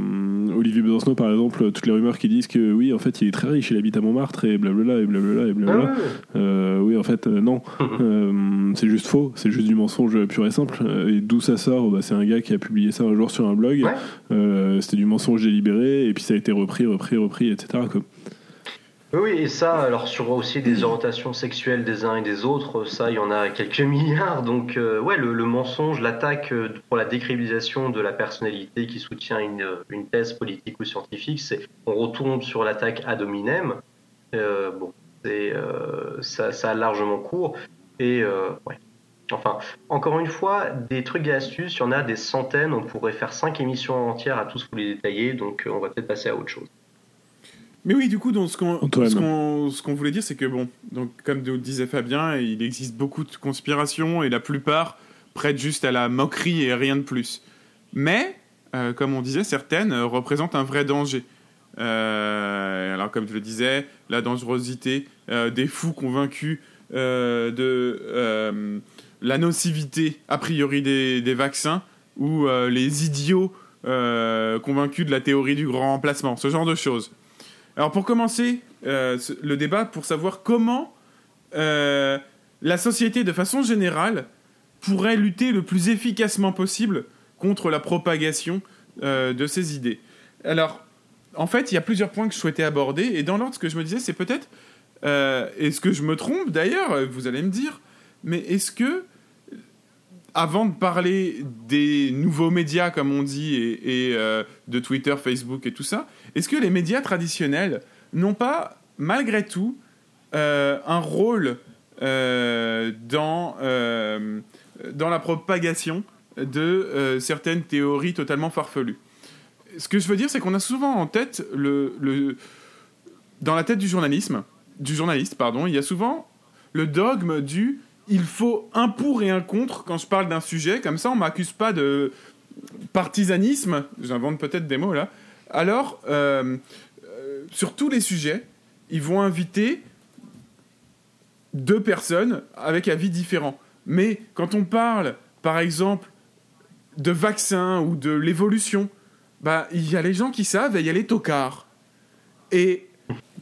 Olivier Besancenot, par exemple, toutes les rumeurs qui disent que oui, en fait, il est très riche, il habite à Montmartre et blablabla et blablabla et blablabla. Ah oui, en fait, non. C'est juste faux. C'est juste du mensonge pur et simple. Et d'où ça sort? Bah, C'est un gars qui a publié ça un jour sur un blog. C'était du mensonge délibéré et puis ça a été repris, repris, repris, etc. quoi. Oui, et ça, alors sur aussi des orientations sexuelles des uns et des autres, ça, il y en a quelques milliards. Donc, euh, ouais, le, mensonge, l'attaque euh, pour la décrédibilisation de la personnalité qui soutient une, une thèse politique ou scientifique, c'est on retombe sur l'attaque ad hominem. Euh, bon, euh, ça, a largement cours. Et euh, ouais. Enfin, encore une fois, des trucs et astuces, il y en a des centaines. On pourrait faire cinq émissions entières à tous vous les détailler. Donc, euh, on va peut-être passer à autre chose. Mais oui, du coup, donc, ce qu'on ce qu'on ce qu'on voulait dire, c'est que, bon, donc, comme disait Fabien, il existe beaucoup de conspirations et la plupart prêtent juste à la moquerie et rien de plus. Mais, euh, comme on disait, certaines euh, représentent un vrai danger. Euh, alors, comme je le disais, la dangerosité euh, des fous convaincus de la nocivité a priori des, des vaccins ou les idiots convaincus de la théorie du grand remplacement, ce genre de choses. Alors pour commencer euh, le débat, pour savoir comment euh, la société de façon générale pourrait lutter le plus efficacement possible contre la propagation euh, de ces idées. Alors, en fait, il y a plusieurs points que je souhaitais aborder, et dans l'ordre, ce que je me disais, c'est peut-être, est-ce que je me trompe d'ailleurs, vous allez me dire, mais est-ce que, avant de parler des nouveaux médias, comme on dit, et, de Twitter, Facebook et tout ça, est-ce que les médias traditionnels n'ont pas, malgré tout, euh, un rôle euh, dans, euh, dans la propagation de certaines théories totalement farfelues? Ce que je veux dire, c'est qu'on a souvent en tête dans la tête du journalisme, du journaliste, pardon, il y a souvent le dogme du il faut un pour et un contre quand je parle d'un sujet, comme ça on m'accuse pas de partisanisme, j'invente peut-être des mots là. Alors, euh, euh, sur tous les sujets, ils vont inviter deux personnes avec avis différents. Mais quand on parle, par exemple, de vaccins ou de l'évolution, bah, il y a les gens qui savent et il y a les tocards. Et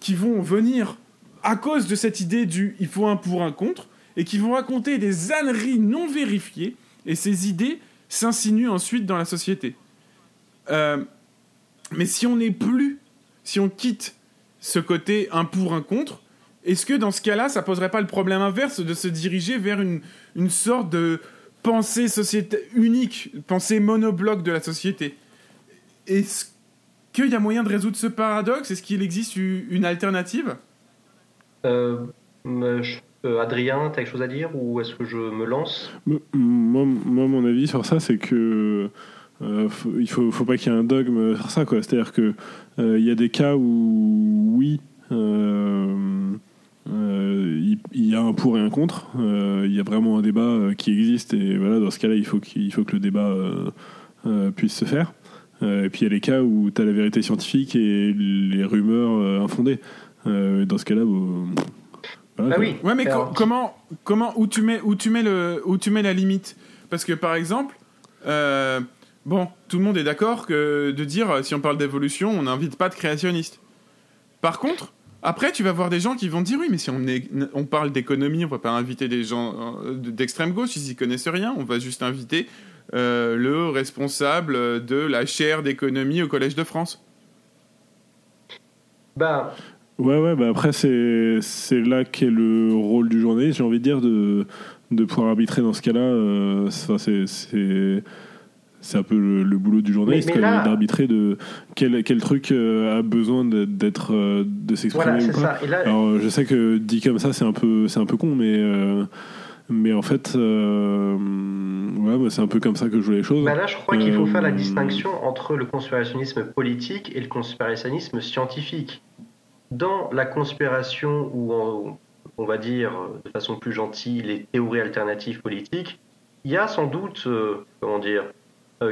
qui vont venir à cause de cette idée du il faut un pour un contre et qui vont raconter des âneries non vérifiées et ces idées s'insinuent ensuite dans la société. Euh, mais si on n'est plus, si on quitte ce côté un pour un contre, est-ce que dans ce cas-là, ça poserait pas le problème inverse de se diriger vers une, une sorte de pensée société unique, pensée monobloc de la société? Est-ce qu'il y a moyen de résoudre ce paradoxe? Est-ce qu'il existe une alternative? Euh, me- je- euh, Adrien, t'as quelque chose à dire ou est-ce que je me lance? Moi, mon avis sur ça, c'est que euh, faut- il faut, faut pas qu'il y ait un dogme sur ça, quoi. C'est-à-dire que euh, il y a des cas où oui, euh, euh, il il y, a un pour et un contre. Euh, Il y a vraiment un débat euh, qui existe et voilà, dans ce cas-là, il faut qu'il faut que le débat euh, euh, puisse se faire. Euh, et puis il y a les cas où tu as la vérité scientifique et les rumeurs euh, infondées. Euh, dans ce cas-là, bon, voilà, Ah oui. Ouais, mais Alors, co- comment, comment, où tu mets, où tu mets le, où tu mets la limite? Parce que par exemple, euh, bon, tout le monde est d'accord que de dire euh, si on parle d'évolution, on n'invite pas de créationnistes. Par contre, après, tu vas voir des gens qui vont dire oui, mais si on, est- on parle d'économie, on va pas inviter des gens euh, d'extrême gauche, ils y connaissent rien. On va juste inviter euh, le responsable de la chaire d'économie au Collège de France. Bah, Ouais, ouais, bah après, c'est c'est là qu'est le rôle du journaliste, j'ai envie de dire, de, de pouvoir arbitrer dans ce cas-là. euh, ça, c'est- c'est un peu le, le boulot du journaliste, d'arbitrer de quel, quel truc euh, a besoin de- d'être euh, de s'exprimer Voilà, ou c'est pas. ça. Et là- Alors, je sais que dit comme ça, c'est un peu, c'est un peu con, mais euh, mais en fait, ouais, bah, c'est un peu comme ça que je vois les choses. Bah là, je crois qu'il faut faire la distinction entre le conspirationnisme politique et le conspirationnisme scientifique. Dans la conspiration, ou en- on va dire de façon plus gentille, les théories alternatives politiques, il y a sans doute, comment dire,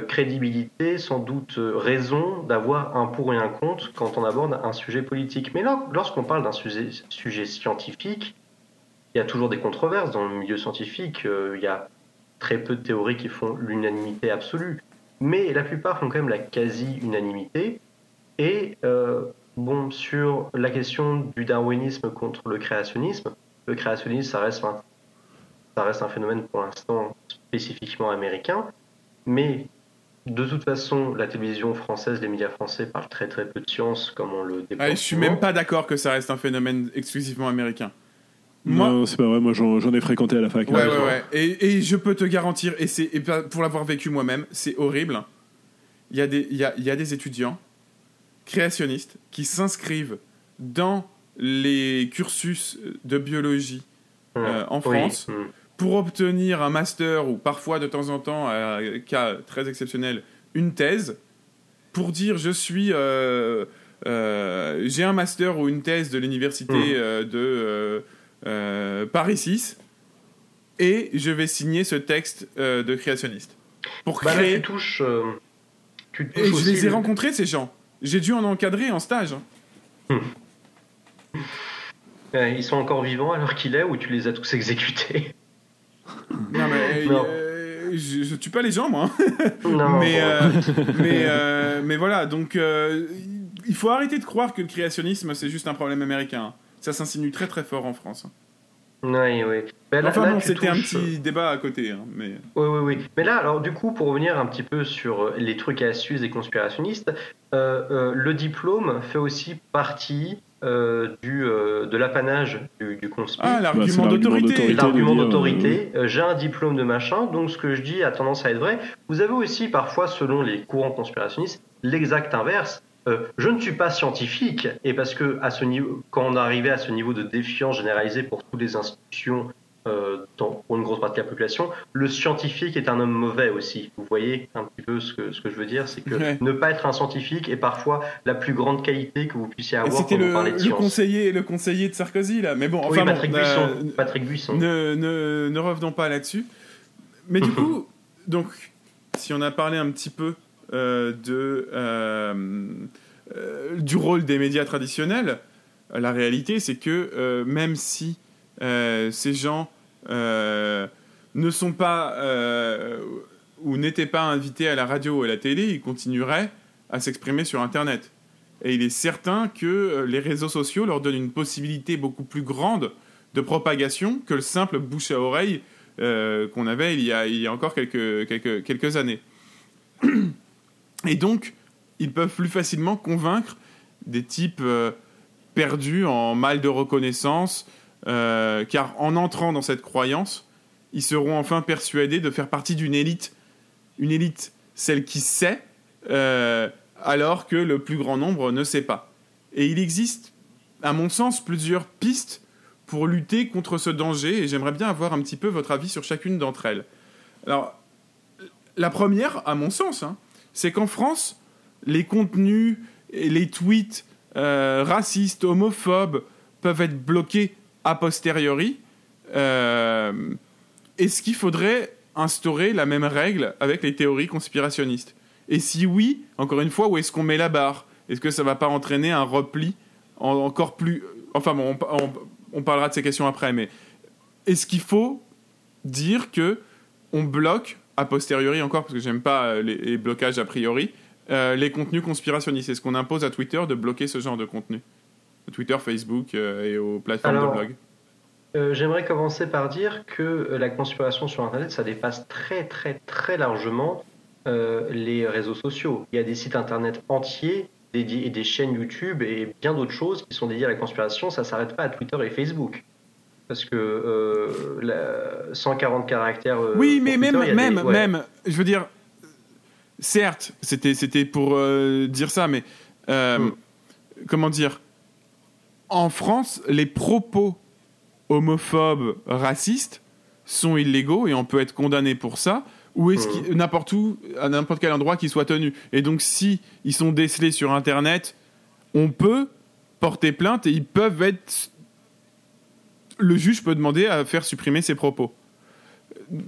crédibilité, sans doute euh, raison d'avoir un pour et un contre quand on aborde un sujet politique. Mais lorsqu'on parle d'un sujet, scientifique, il y a toujours des controverses dans le milieu scientifique. euh, il y a très peu de théories qui font l'unanimité absolue. Mais la plupart font quand même la quasi-unanimité. Et euh, bon, sur la question du darwinisme contre le créationnisme, le créationnisme, ça reste un, ça reste un phénomène pour l'instant spécifiquement américain. Mais de toute façon, la télévision française, les médias français parlent très très peu de science, comme on le déplore. Ah, je suis même pas d'accord que ça reste un phénomène exclusivement américain. Non, c'est pas vrai. Moi, j'en ai fréquenté à la fac. Ouais, ouais, ouais. Et, et je peux te garantir, et, c'est, et pas- pour l'avoir vécu moi-même, c'est horrible. Il y, a des, il, y a, il y a des étudiants créationnistes qui s'inscrivent dans les cursus de biologie euh, en. Oui, France mmh. Pour obtenir un master ou parfois de temps en temps, à cas très exceptionnel, une thèse pour dire je suis. euh, euh, j'ai un master ou une thèse de l'université Mmh. euh, de euh, euh, Paris 6 et je vais signer ce texte euh, de créationniste. Pour Bah là, créer. tu touches. euh, tu touches Et je les ai le- rencontrés, ces gens. J'ai dû en encadrer en stage. hein. Euh, Ils sont encore vivants alors qu'il est ou tu les as tous exécutés? Non, mais Non. euh, je, je tue pas les gens, moi. Non, mais, euh, mais, euh, mais voilà, donc euh, il faut arrêter de croire que le créationnisme c'est juste un problème américain. Ça s'insinue très très fort en France. Oui, oui. Ben là- enfin là, bon, tu c'était un petit débat à côté. hein, mais... Oui, oui, oui. Mais là, alors du coup, pour revenir un petit peu sur euh, les trucs et astuces des conspirationnistes, euh, euh, le diplôme fait aussi partie euh, du, euh, de l'apanage du, du conspi. Ah, l'argument Bah, d'autorité. d'autorité L'argument d'autorité. Euh, J'ai un diplôme de machin, donc ce que je dis a tendance à être vrai. Vous avez aussi parfois, selon les courants conspirationnistes, l'exact inverse. Euh, je ne suis pas scientifique, et parce que à ce niveau, quand on arrivait à ce niveau de défiance généralisée pour toutes les institutions euh, dans, pour une grosse partie de la population, le scientifique est un homme mauvais aussi. Vous voyez un petit peu ce que, ce que je veux dire, c'est que Ouais. ne pas être un scientifique est parfois la plus grande qualité que vous puissiez avoir C'était vous le, de le conseiller, le conseiller de Sarkozy là. Mais bon, Oui, enfin bon, Patrick euh, Buisson. Patrick Buisson. Ne, ne, ne revenons pas là-dessus. Mais du coup, donc, si on a parlé un petit peu euh, de, du rôle des médias traditionnels, la réalité, c'est que euh, même si euh, ces gens ne sont pas euh, ou n'étaient pas invités à la radio ou à la télé, ils continueraient à s'exprimer sur Internet. Et il est certain que euh, les réseaux sociaux leur donnent une possibilité beaucoup plus grande de propagation que le simple bouche à oreille euh, qu'on avait il y, a, encore quelques, années. Et donc, ils peuvent plus facilement convaincre des types euh, perdus en mal de reconnaissance, euh, car en entrant dans cette croyance, ils seront enfin persuadés de faire partie d'une élite, une élite, celle qui sait, euh, alors que le plus grand nombre ne sait pas. Et il existe, à mon sens, plusieurs pistes pour lutter contre ce danger et j'aimerais bien avoir un petit peu votre avis sur chacune d'entre elles. Alors, la première, à mon sens, hein, c'est qu'en France, les contenus et les tweets euh, racistes, homophobes peuvent être bloqués a posteriori. Euh, Est-ce qu'il faudrait instaurer la même règle avec les théories conspirationnistes? Et si oui, encore une fois, où est-ce qu'on met la barre? Est-ce que ça va pas entraîner un repli en- encore plus... Enfin bon, on, parlera de ces questions après, mais est-ce qu'il faut dire que on bloque, a posteriori encore, parce que j'aime pas euh, les, les blocages a priori, euh, les contenus conspirationnistes? Est-ce qu'on impose à Twitter de bloquer ce genre de contenu? Twitter, Facebook euh, et aux plateformes Alors, de blog Euh, J'aimerais commencer par dire que euh, la conspiration sur Internet, ça dépasse très très très largement euh, les réseaux sociaux. Il y a des sites Internet entiers dédiés et des chaînes YouTube et bien d'autres choses qui sont dédiées à la conspiration. Ça s'arrête pas à Twitter et Facebook. Parce que euh, la- 140 caractères. Oui, mais Twitter, même, des- même, ouais. même, je veux dire, certes, c'était, pour dire ça, mais Hmm. comment dire, en France, les propos homophobes, racistes sont illégaux et on peut être condamné pour ça. Ou est-ce qu'il n'importe où, à n'importe quel endroit qu'ils soient tenus. Et donc, si ils sont décelés sur Internet, on peut porter plainte et ils peuvent être. Le juge peut demander à faire supprimer ces propos.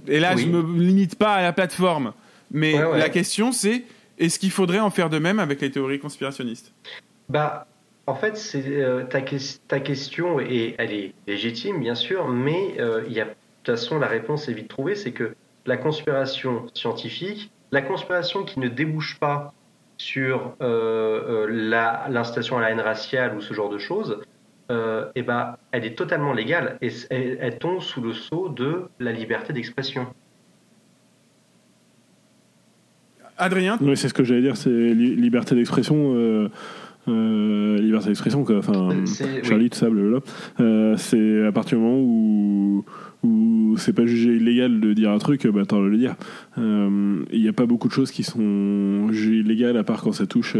Et là, Oui. je me limite pas à la plateforme. Mais Ouais, ouais. la question, c'est est-ce qu'il faudrait en faire de même avec les théories conspirationnistes? Bah, en fait, c'est euh, ta, ques- ta question et elle est légitime, bien sûr, mais euh, il y a de toute façon la réponse est vite trouvée, c'est que la conspiration scientifique, la conspiration qui ne débouche pas sur euh, euh, la- l'incitation à la haine raciale ou ce genre de choses, euh, eh ben, elle est totalement légale et elle, elle tombe sous le sceau de la liberté d'expression. Adrien? Oui, c'est ce que j'allais dire, c'est li- liberté d'expression. Euh, euh, liberté d'expression, quoi. Enfin, C'est- Charlie, oui. tout ça, blablabla. Euh, c'est à partir du moment où, où c'est pas jugé illégal de dire un truc, bah t'as le de dire. Euh, Il n'y a pas beaucoup de choses qui sont jugées illégales, à part quand ça touche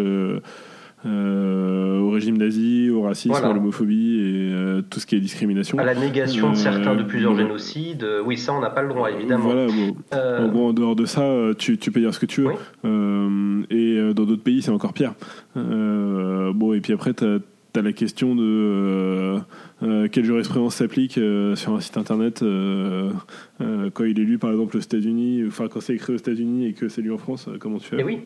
euh, euh, au régime nazi, au racisme, Voilà. à l'homophobie et euh, tout ce qui est discrimination. À la négation de certains de Euh, plusieurs bon. génocides, euh, oui, ça on n'a pas le droit, évidemment. Voilà, bon. Euh, En gros, en dehors de ça, euh, tu, tu peux dire ce que tu veux. Oui. Euh, et euh, dans d'autres pays, c'est encore pire. Euh, bon, et puis après, tu as, la question de euh, euh, quelle jurisprudence s'applique euh, sur un site internet euh, euh, quand il est lu, par exemple, aux États-Unis, enfin, quand c'est écrit aux États-Unis et que c'est lu en France, euh, comment tu fais? Et oui,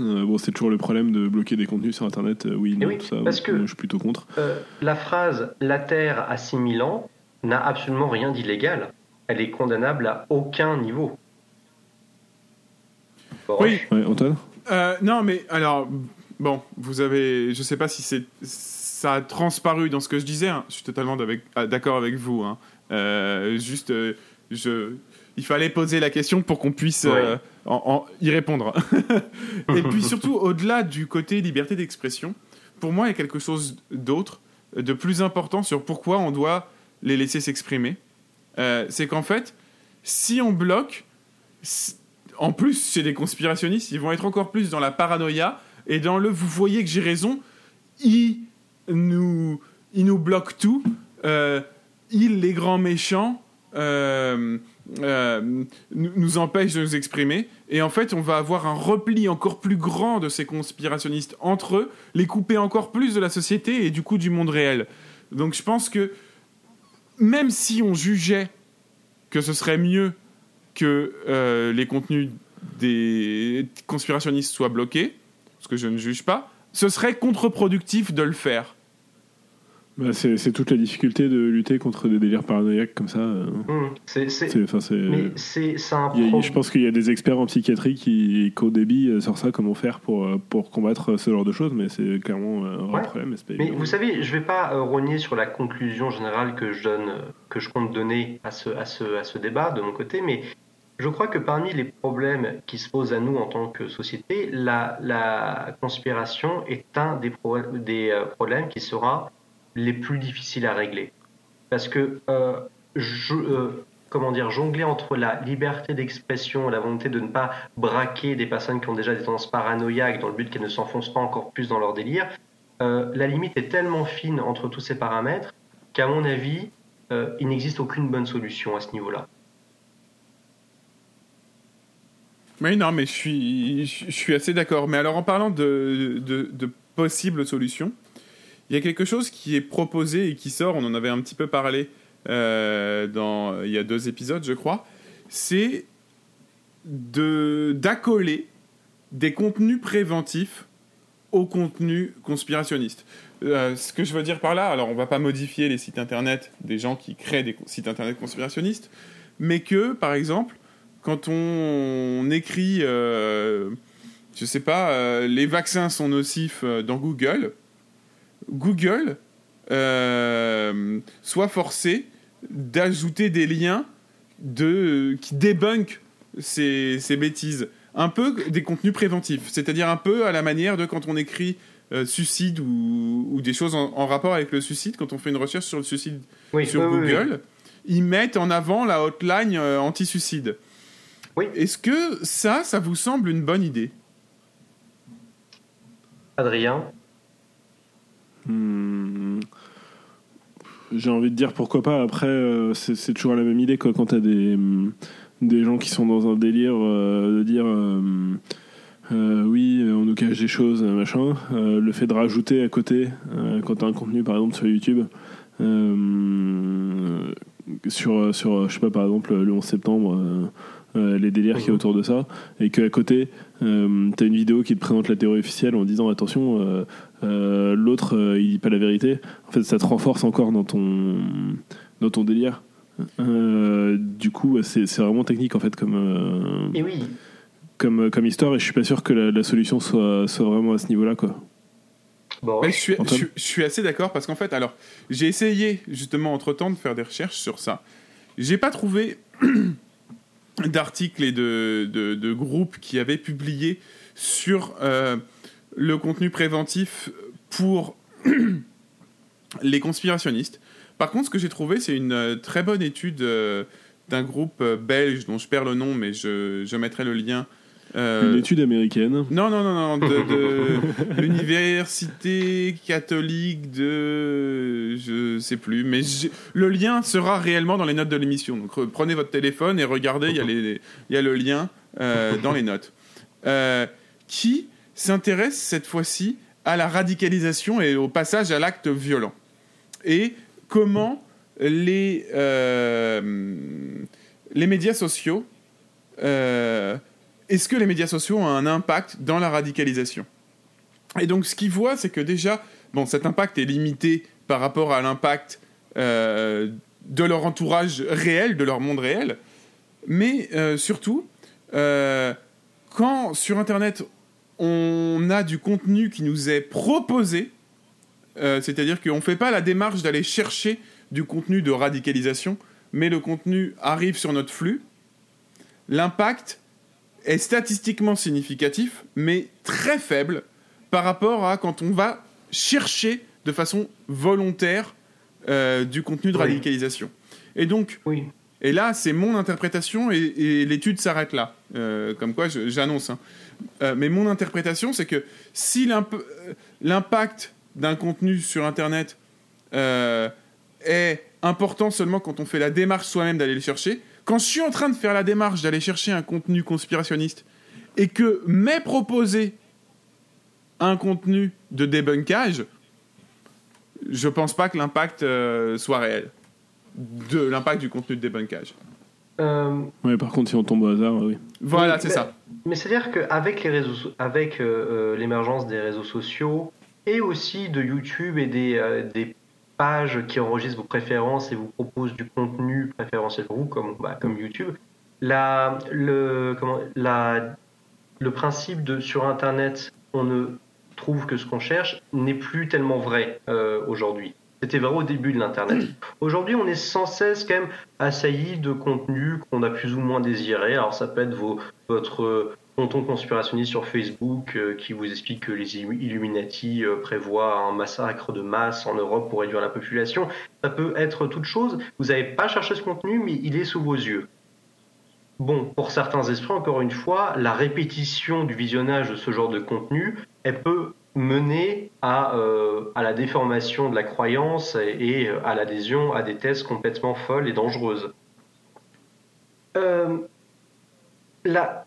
Euh, Bon, c'est toujours le problème de bloquer des contenus sur internet. euh, oui, non, oui, tout ça, parce que- moi, je suis plutôt contre. Euh, la phrase La Terre a 6000 ans n'a absolument rien d'illégal. Elle est condamnable à aucun niveau. Bon, Oui. Ouais, Antoine? Euh, non, mais alors, bon, vous avez, je sais pas si c'est, ça a transparu dans ce que je disais. hein. Je suis totalement ah, d'accord avec vous. hein. Euh, juste, euh, je, il fallait poser la question pour qu'on puisse euh, en- en- y répondre. Et puis surtout, au-delà du côté liberté d'expression, pour moi, il y a quelque chose d'autre, de plus important sur pourquoi on doit les laisser s'exprimer. Euh, c'est qu'en fait, si on bloque, en plus, chez des conspirationnistes, ils vont être encore plus dans la paranoïa et dans le vous voyez que j'ai raison, ils nous, ils nous bloquent tout, euh, ils, les grands méchants, euh, euh, nous, empêchent de nous exprimer. Et en fait, on va avoir un repli encore plus grand de ces conspirationnistes entre eux, les couper encore plus de la société et du coup du monde réel. Donc je pense que même si on jugeait que ce serait mieux que euh, les contenus des conspirationnistes soient bloqués, ce que je ne juge pas, ce serait contre-productif de le faire. Bah, c'est toute la difficulté de lutter contre des délires paranoïaques comme ça. euh. hum, c'est- je pense qu'il y a des experts en psychiatrie qui, ont des billes sur ça, comment faire pour, euh, pour combattre ce genre de choses, mais c'est clairement un vrai Ouais. problème. Mais vous savez, je ne vais pas euh, rogner sur la conclusion générale que je, donne, euh, que je compte donner à ce, à, ce, à ce débat de mon côté, mais je crois que parmi les problèmes qui se posent à nous en tant que société, la, la conspiration est un des, pro- des euh, problèmes qui sera les plus difficiles à régler. Parce que, euh, je, euh, comment dire, jongler entre la liberté d'expression et la volonté de ne pas braquer des personnes qui ont déjà des tendances paranoïaques dans le but qu'elles ne s'enfoncent pas encore plus dans leur délire, euh, la limite est tellement fine entre tous ces paramètres qu'à mon avis, il n'existe aucune bonne solution à ce niveau-là. Oui, non, mais je suis, assez d'accord. Mais alors, en parlant de, de possibles solutions, il y a quelque chose qui est proposé et qui sort, on en avait un petit peu parlé euh, dans, il y a deux épisodes, je crois, c'est de d'accoler des contenus préventifs aux contenus conspirationnistes. Euh, ce que je veux dire par là, alors on va pas modifier les sites internet des gens qui créent des sites internet conspirationnistes, mais que, par exemple, quand on, écrit, euh, je sais pas, euh, les vaccins sont nocifs dans Google, Google euh, soit forcé d'ajouter des liens de, qui débunkent ces, ces bêtises. Un peu des contenus préventifs, c'est-à-dire un peu à la manière de quand on écrit euh, suicide ou, ou des choses en, en rapport avec le suicide, quand on fait une recherche sur le suicide Oui, sur oui, Google, oui. ils mettent en avant la hotline euh, anti-suicide. Est-ce que ça, ça vous semble une bonne idée? Adrien? Hmm. J'ai envie de dire pourquoi pas. Après, euh, c'est toujours la même idée quoi, quand t'as des, hum, des gens qui sont dans un délire euh, de dire euh, oui, on nous cache des choses, machin. Le fait de rajouter à côté, quand t'as un contenu par exemple sur YouTube, sur, sur, je sais pas, par exemple, le 11 septembre. euh, euh, les délires qu'il y a autour de ça et qu'à côté euh, t'as une vidéo qui te présente la théorie officielle en disant attention euh, l'autre il dit pas la vérité en fait ça te renforce encore dans ton dans ton délire du coup c'est c'est vraiment technique en fait comme Et oui. comme comme histoire et je suis pas sûr que la, la solution soit soit vraiment à ce niveau là je, suis, je, suis- je suis assez d'accord parce qu'en fait, alors, j'ai essayé justement entre temps de faire des recherches sur ça. J'ai pas trouvé d'articles et de, de, de groupes qui avaient publié sur euh, le contenu préventif pour les conspirationnistes. Par contre, ce que j'ai trouvé, c'est une euh, très bonne étude euh, d'un groupe belge dont je perds le nom, mais je, je mettrai le lien. Euh, une étude américaine non, non, non, non, de, de l'université catholique de, je sais plus, mais le lien sera réellement dans les notes de l'émission. Donc re- prenez votre téléphone et regardez, il y a les, il y a le lien euh, dans les notes. Euh, qui s'intéresse cette fois-ci à la radicalisation et au passage à l'acte violent? Et comment les euh, les médias sociaux est-ce que les médias sociaux ont un impact dans la radicalisation? Et donc, ce qu'ils voient, c'est que déjà, bon, cet impact est limité par rapport à l'impact euh, de leur entourage réel, de leur monde réel, mais euh, surtout, euh, quand sur Internet, on a du contenu qui nous est proposé, c'est-à-dire qu'on ne fait pas la démarche d'aller chercher du contenu de radicalisation, mais le contenu arrive sur notre flux, l'impact est statistiquement significatif, mais très faible par rapport à quand on va chercher de façon volontaire euh, du contenu de Oui. radicalisation. Et donc, et là, c'est mon interprétation et, et l'étude s'arrête là. Euh, comme quoi, j'annonce. hein. Euh, mais mon interprétation, c'est que si l'imp- l'impact d'un contenu sur Internet est important seulement quand on fait la démarche soi-même d'aller le chercher, quand je suis en train de faire la démarche d'aller chercher un contenu conspirationniste et que m'est proposé un contenu de débunkage, je pense pas que l'impact euh, soit réel. De l'impact du contenu de débunkage. Euh, ouais par contre si on tombe au hasard oui Voilà, Oui, c'est mais- ça. Mais c'est-à-dire qu'avec les réseaux, avec euh, euh, l'émergence des réseaux sociaux et aussi de YouTube et des, euh, des pages qui enregistrent vos préférences et vous proposent du contenu préférentiel pour vous, comme, bah, comme YouTube, la, le, comment, la, le principe de sur Internet, on ne trouve que ce qu'on cherche n'est plus tellement vrai euh, aujourd'hui. C'était vrai au début de l'Internet. Aujourd'hui, on est sans cesse quand même assailli de contenus qu'on a plus ou moins désirés. Alors, ça peut être vos, votre tonton conspirationniste sur Facebook euh, qui vous explique que les Illu- Illuminati euh, prévoient un massacre de masse en Europe pour réduire la population. Ça peut être toute chose. Vous n'avez pas cherché ce contenu, mais il est sous vos yeux. Bon, pour certains esprits, encore une fois, la répétition du visionnage de ce genre de contenu, elle peut mener à, euh, à la déformation de la croyance et, et à l'adhésion à des thèses complètement folles et dangereuses. La,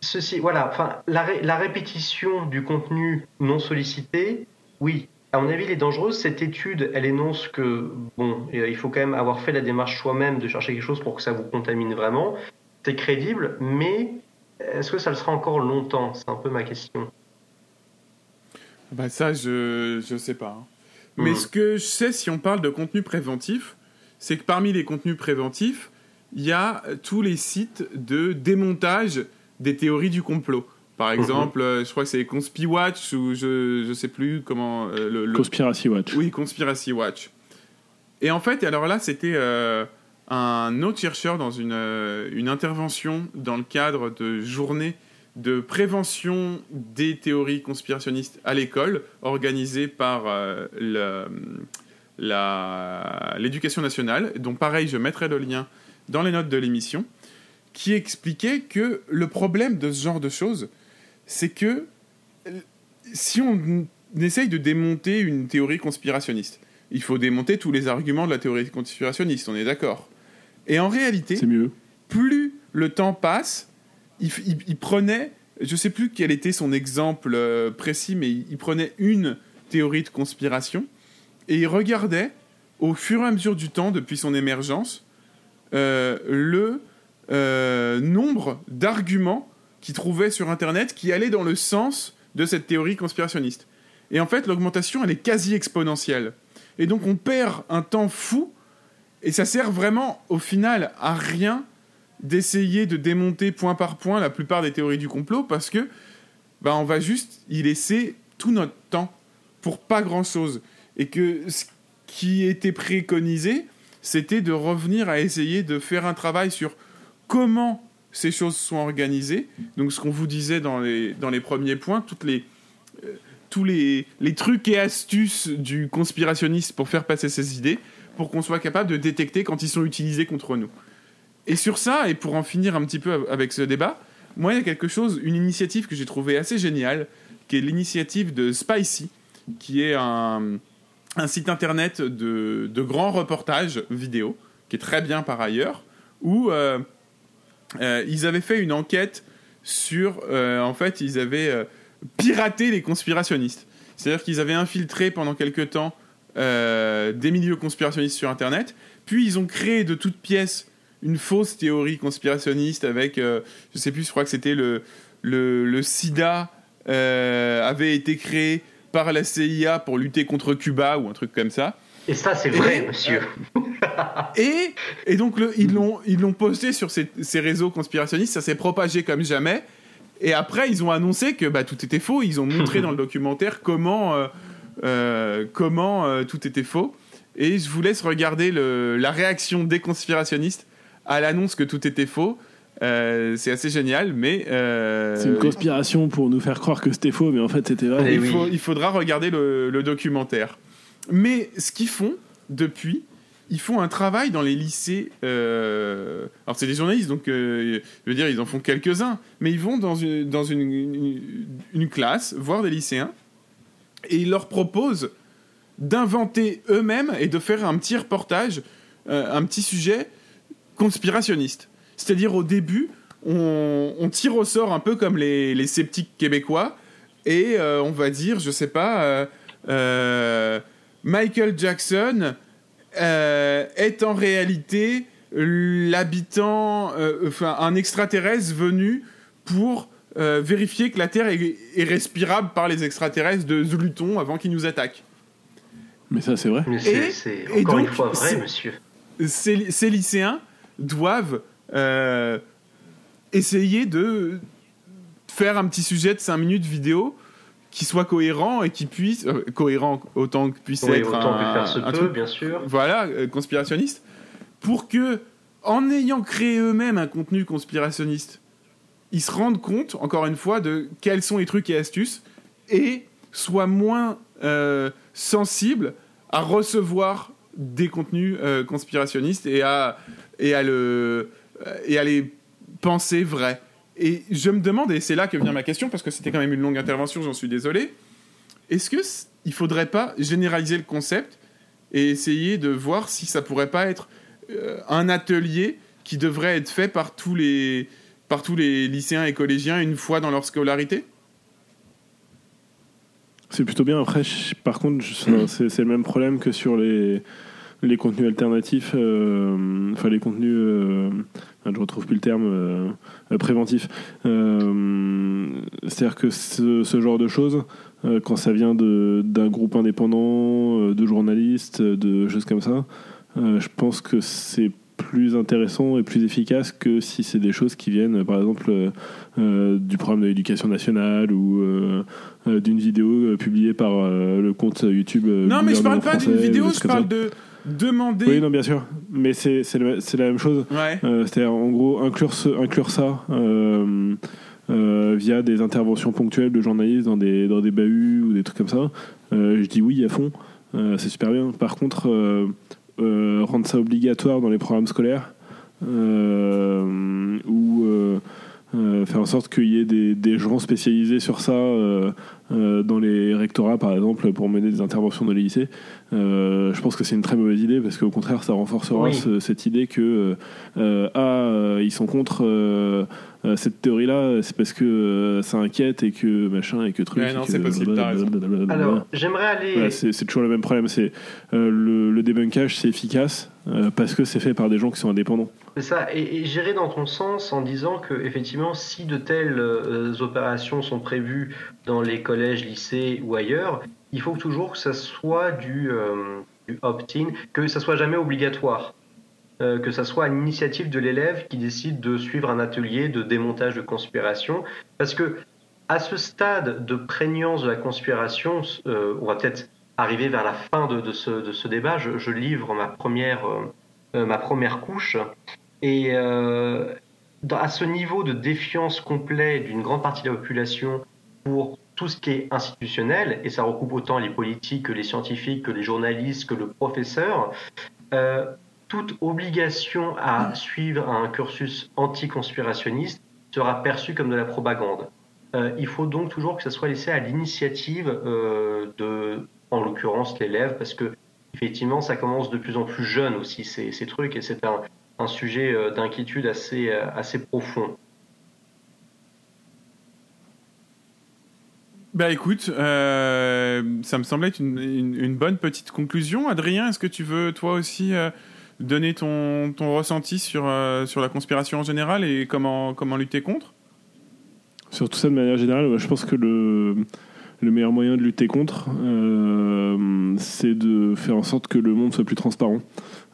ceci, voilà, enfin, la, ré- la répétition du contenu non sollicité, oui, à mon avis, elle est dangereuse. Cette étude, elle énonce que, bon, euh, il faut quand même avoir fait la démarche soi-même de chercher quelque chose pour que ça vous contamine vraiment. C'est crédible, mais est-ce que ça le sera encore longtemps? C'est un peu ma question. Bah ça, je je sais pas. hein. Mais Mhm. ce que je sais, si on parle de contenu préventif, c'est que parmi les contenus préventifs, il y a tous les sites de démontage des théories du complot. Par exemple, euh, je crois que c'est Conspiwatch ou je je sais plus comment euh, le, le- Conspiracy Watch. oui, Conspiracy Watch. Et en fait, alors là, c'était euh, un autre chercheur dans une, euh, une intervention dans le cadre de journées de prévention des théories conspirationnistes à l'école, organisée par l'éducation nationale, dont pareil, je mettrai le lien dans les notes de l'émission, qui expliquait que le problème de ce genre de choses, c'est que euh, si on essaye de démonter une théorie conspirationniste, il faut démonter tous les arguments de la théorie conspirationniste, on est d'accord. Et en réalité, mieux. plus le temps passe, il, f- il- il prenait, je sais plus quel était son exemple euh, précis, mais il, il prenait une théorie de conspiration et il regardait au fur et à mesure du temps, depuis son émergence, euh, le euh, nombre d'arguments qu'il trouvait sur Internet qui allaient dans le sens de cette théorie conspirationniste. Et en fait, l'augmentation, elle est quasi exponentielle. Et donc, on perd un temps fou, et ça sert vraiment, au final, à rien d'essayer de démonter point par point la plupart des théories du complot, parce que bah, on va juste y laisser tout notre temps pour pas grand-chose. Et que ce qui était préconisé, c'était de revenir à essayer de faire un travail sur comment ces choses sont organisées. Donc ce qu'on vous disait dans les, dans les premiers points, les, euh, tous les, les trucs et astuces du conspirationniste pour faire passer ses idées, pour qu'on soit capable de détecter quand ils sont utilisés contre nous. Et sur ça, et pour en finir un petit peu avec ce débat, moi, il y a quelque chose, une initiative que j'ai trouvée assez géniale, qui est l'initiative de Spicy, qui est un, un site internet de, de grands reportages vidéo, qui est très bien par ailleurs, où euh, euh, ils avaient fait une enquête sur, euh, en fait, ils avaient euh, piraté les conspirationnistes. C'est-à-dire qu'ils avaient infiltré pendant quelque temps des milieux conspirationnistes sur Internet, puis ils ont créé de toutes pièces une fausse théorie conspirationniste avec, je sais plus, je crois que c'était le, le, le sida avait été créé par la CIA pour lutter contre Cuba ou un truc comme ça. Et ça, c'est vrai, Et, monsieur. Et, et donc, le- ils l'ont ils l'ont posté sur ces, ces réseaux conspirationnistes, ça s'est propagé comme jamais. Et après, ils ont annoncé que bah, tout était faux. Ils ont montré dans le documentaire comment, euh, euh, comment euh, tout était faux. Et je vous laisse regarder le- la réaction des conspirationnistes à l'annonce que tout était faux. Euh, c'est assez génial, mais euh, C'est une conspiration pour nous faire croire que c'était faux, mais en fait c'était vrai. il, faut- il faudra regarder le, le documentaire. Mais ce qu'ils font depuis, ils font un travail dans les lycées. euh, alors c'est des journalistes, donc euh, je veux dire, ils en font quelques-uns, mais ils vont dans une, classe voir des lycéens et ils leur proposent d'inventer eux-mêmes et de faire un petit reportage, euh, un petit sujet conspirationniste. C'est-à-dire au début, on, tire au sort un peu comme les, les sceptiques québécois et on va dire, je sais pas, Michael Jackson euh, est en réalité l'habitant, euh, enfin un extraterrestre venu pour euh, vérifier que la Terre est, est respirable par les extraterrestres de Zuluton avant qu'ils nous attaquent. Mais ça c'est vrai. Mais c'est- c'est encore une fois vrai, monsieur. Ces, ces lycéens doivent euh, essayer de faire un petit sujet de 5 minutes vidéo qui soit cohérent et qui puisse euh, cohérent autant que puisse Oui, être autant un, que faire se un peut, truc, bien sûr. voilà euh, conspirationniste pour que en ayant créé eux-mêmes un contenu conspirationniste ils se rendent compte encore une fois de quels sont les trucs et astuces et soient moins euh, sensibles à recevoir des contenus euh, conspirationnistes et à et à le et à les penser vrais. Et je me demande, et c'est là que vient ma question, parce que c'était quand même une longue intervention, j'en suis désolé. est-ce que c- il faudrait pas généraliser le concept et essayer de voir si ça pourrait pas être euh, un atelier qui devrait être fait par tous les par tous les lycéens et collégiens une fois dans leur scolarité? C'est plutôt bien. Après, par contre, c'est le même problème que sur les, les contenus alternatifs, euh, enfin les contenus, euh, je retrouve plus le terme, euh, euh, préventifs. Euh, C'est-à-dire que ce, ce genre de choses, quand ça vient d'un groupe indépendant, de journalistes, de choses comme ça, je pense que c'est plus intéressant et plus efficace que si c'est des choses qui viennent, par exemple, euh, du programme de l'éducation nationale ou euh, d'une vidéo publiée par euh, le compte YouTube. Non, mais je parle pas d'une vidéo, je parle de demander. Oui, non, bien sûr. Mais c'est la même chose. Ouais. Euh, C'est-à-dire, en gros, inclure, ce- inclure ça euh, euh, via des interventions ponctuelles de journalistes dans des, dans des bahuts ou des trucs comme ça. Je dis oui à fond. C'est super bien. Par contre, rendre ça obligatoire dans les programmes scolaires ou euh, faire en sorte qu'il y ait des, des gens spécialisés sur ça euh, euh, dans les rectorats, par exemple, pour mener des interventions dans les lycées. Euh, je pense que c'est une très mauvaise idée parce qu'au contraire, ça renforcera Oui. ce- cette idée que ah, ils sont contre cette théorie-là, c'est parce que euh, ça inquiète et que machin et que truc. Ouais, non, c'est possible. Alors, j'aimerais aller. Voilà, c'est toujours le même problème. C'est euh, le, le débunkage, c'est efficace euh, parce que c'est fait par des gens qui sont indépendants. C'est ça, et, et j'irai dans ton sens en disant que effectivement, si de telles euh, opérations sont prévues dans les collèges, lycées ou ailleurs, il faut toujours que ça soit du, euh, opt-in, que ça soit jamais obligatoire, que ça soit à l'initiative de l'élève qui décide de suivre un atelier de démontage de conspiration, parce que à ce stade de prégnance de la conspiration, on va peut-être arriver vers la fin de, ce, débat. Je, livre ma première, euh, euh, couche. Et euh, à ce niveau de défiance complet d'une grande partie de la population pour tout ce qui est institutionnel, et ça recoupe autant les politiques que les scientifiques, que les journalistes, que le professeur, toute obligation à suivre un cursus anticonspirationniste sera perçue comme de la propagande. Il faut donc toujours que ça soit laissé à l'initiative de, en l'occurrence, l'élève, parce que effectivement, ça commence de plus en plus jeune aussi ces, ces trucs, et c'est un, un sujet euh, d'inquiétude assez, euh, assez profond. Bah écoute, euh, ça me semblait être une, une- une bonne petite conclusion. Adrien, est-ce que tu veux toi aussi euh, donner ton, ton ressenti sur, euh, sur la conspiration en général et comment, comment lutter contre? Sur tout ça, de manière générale, je pense que le, le meilleur moyen de lutter contre, euh, c'est de faire en sorte que le monde soit plus transparent.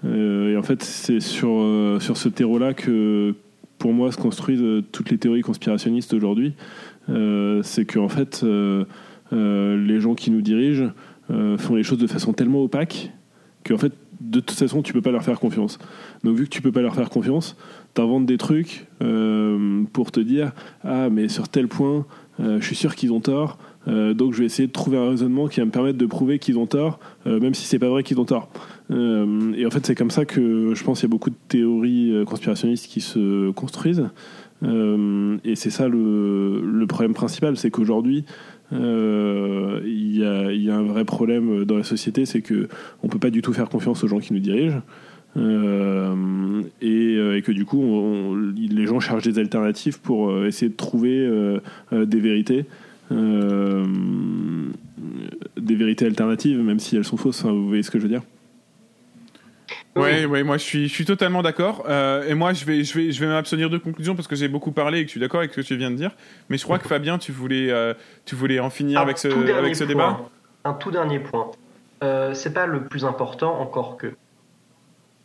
Euh, et en fait, c'est sur, euh, sur ce terreau-là que, pour moi, se construisent toutes les théories conspirationnistes aujourd'hui. C'est que, en fait, les gens qui nous dirigent font les choses de façon tellement opaque qu'en fait, de toute façon, tu peux pas leur faire confiance. Donc, vu que tu peux pas leur faire confiance, t'inventes des trucs pour te dire ah mais sur tel point je suis sûr qu'ils ont tort euh, donc je vais essayer de trouver un raisonnement qui va me permettre de prouver qu'ils ont tort euh, même si c'est pas vrai qu'ils ont tort. Euh, et en fait c'est comme ça que je pense qu'il y a beaucoup de théories conspirationnistes qui se construisent. Et c'est ça le, problème principal c'est qu'aujourd'hui il y, a, un vrai problème dans la société c'est que on peut pas du tout faire confiance aux gens qui nous dirigent. Et, que du coup, les gens cherchent des alternatives pour essayer de trouver des vérités, des vérités alternatives, même si elles sont fausses. hein, vous voyez ce que je veux dire? Ouais, ouais, moi je suis, je suis totalement d'accord. Euh, et moi je vais, je vais, je vais m'abstenir de conclusion parce que j'ai beaucoup parlé et que je suis d'accord avec ce que tu viens de dire. Mais je crois que Fabien, tu voulais, euh, tu voulais en finir Un avec ce, avec ce point. débat? Un tout dernier point. Euh, c'est pas le plus important, encore que.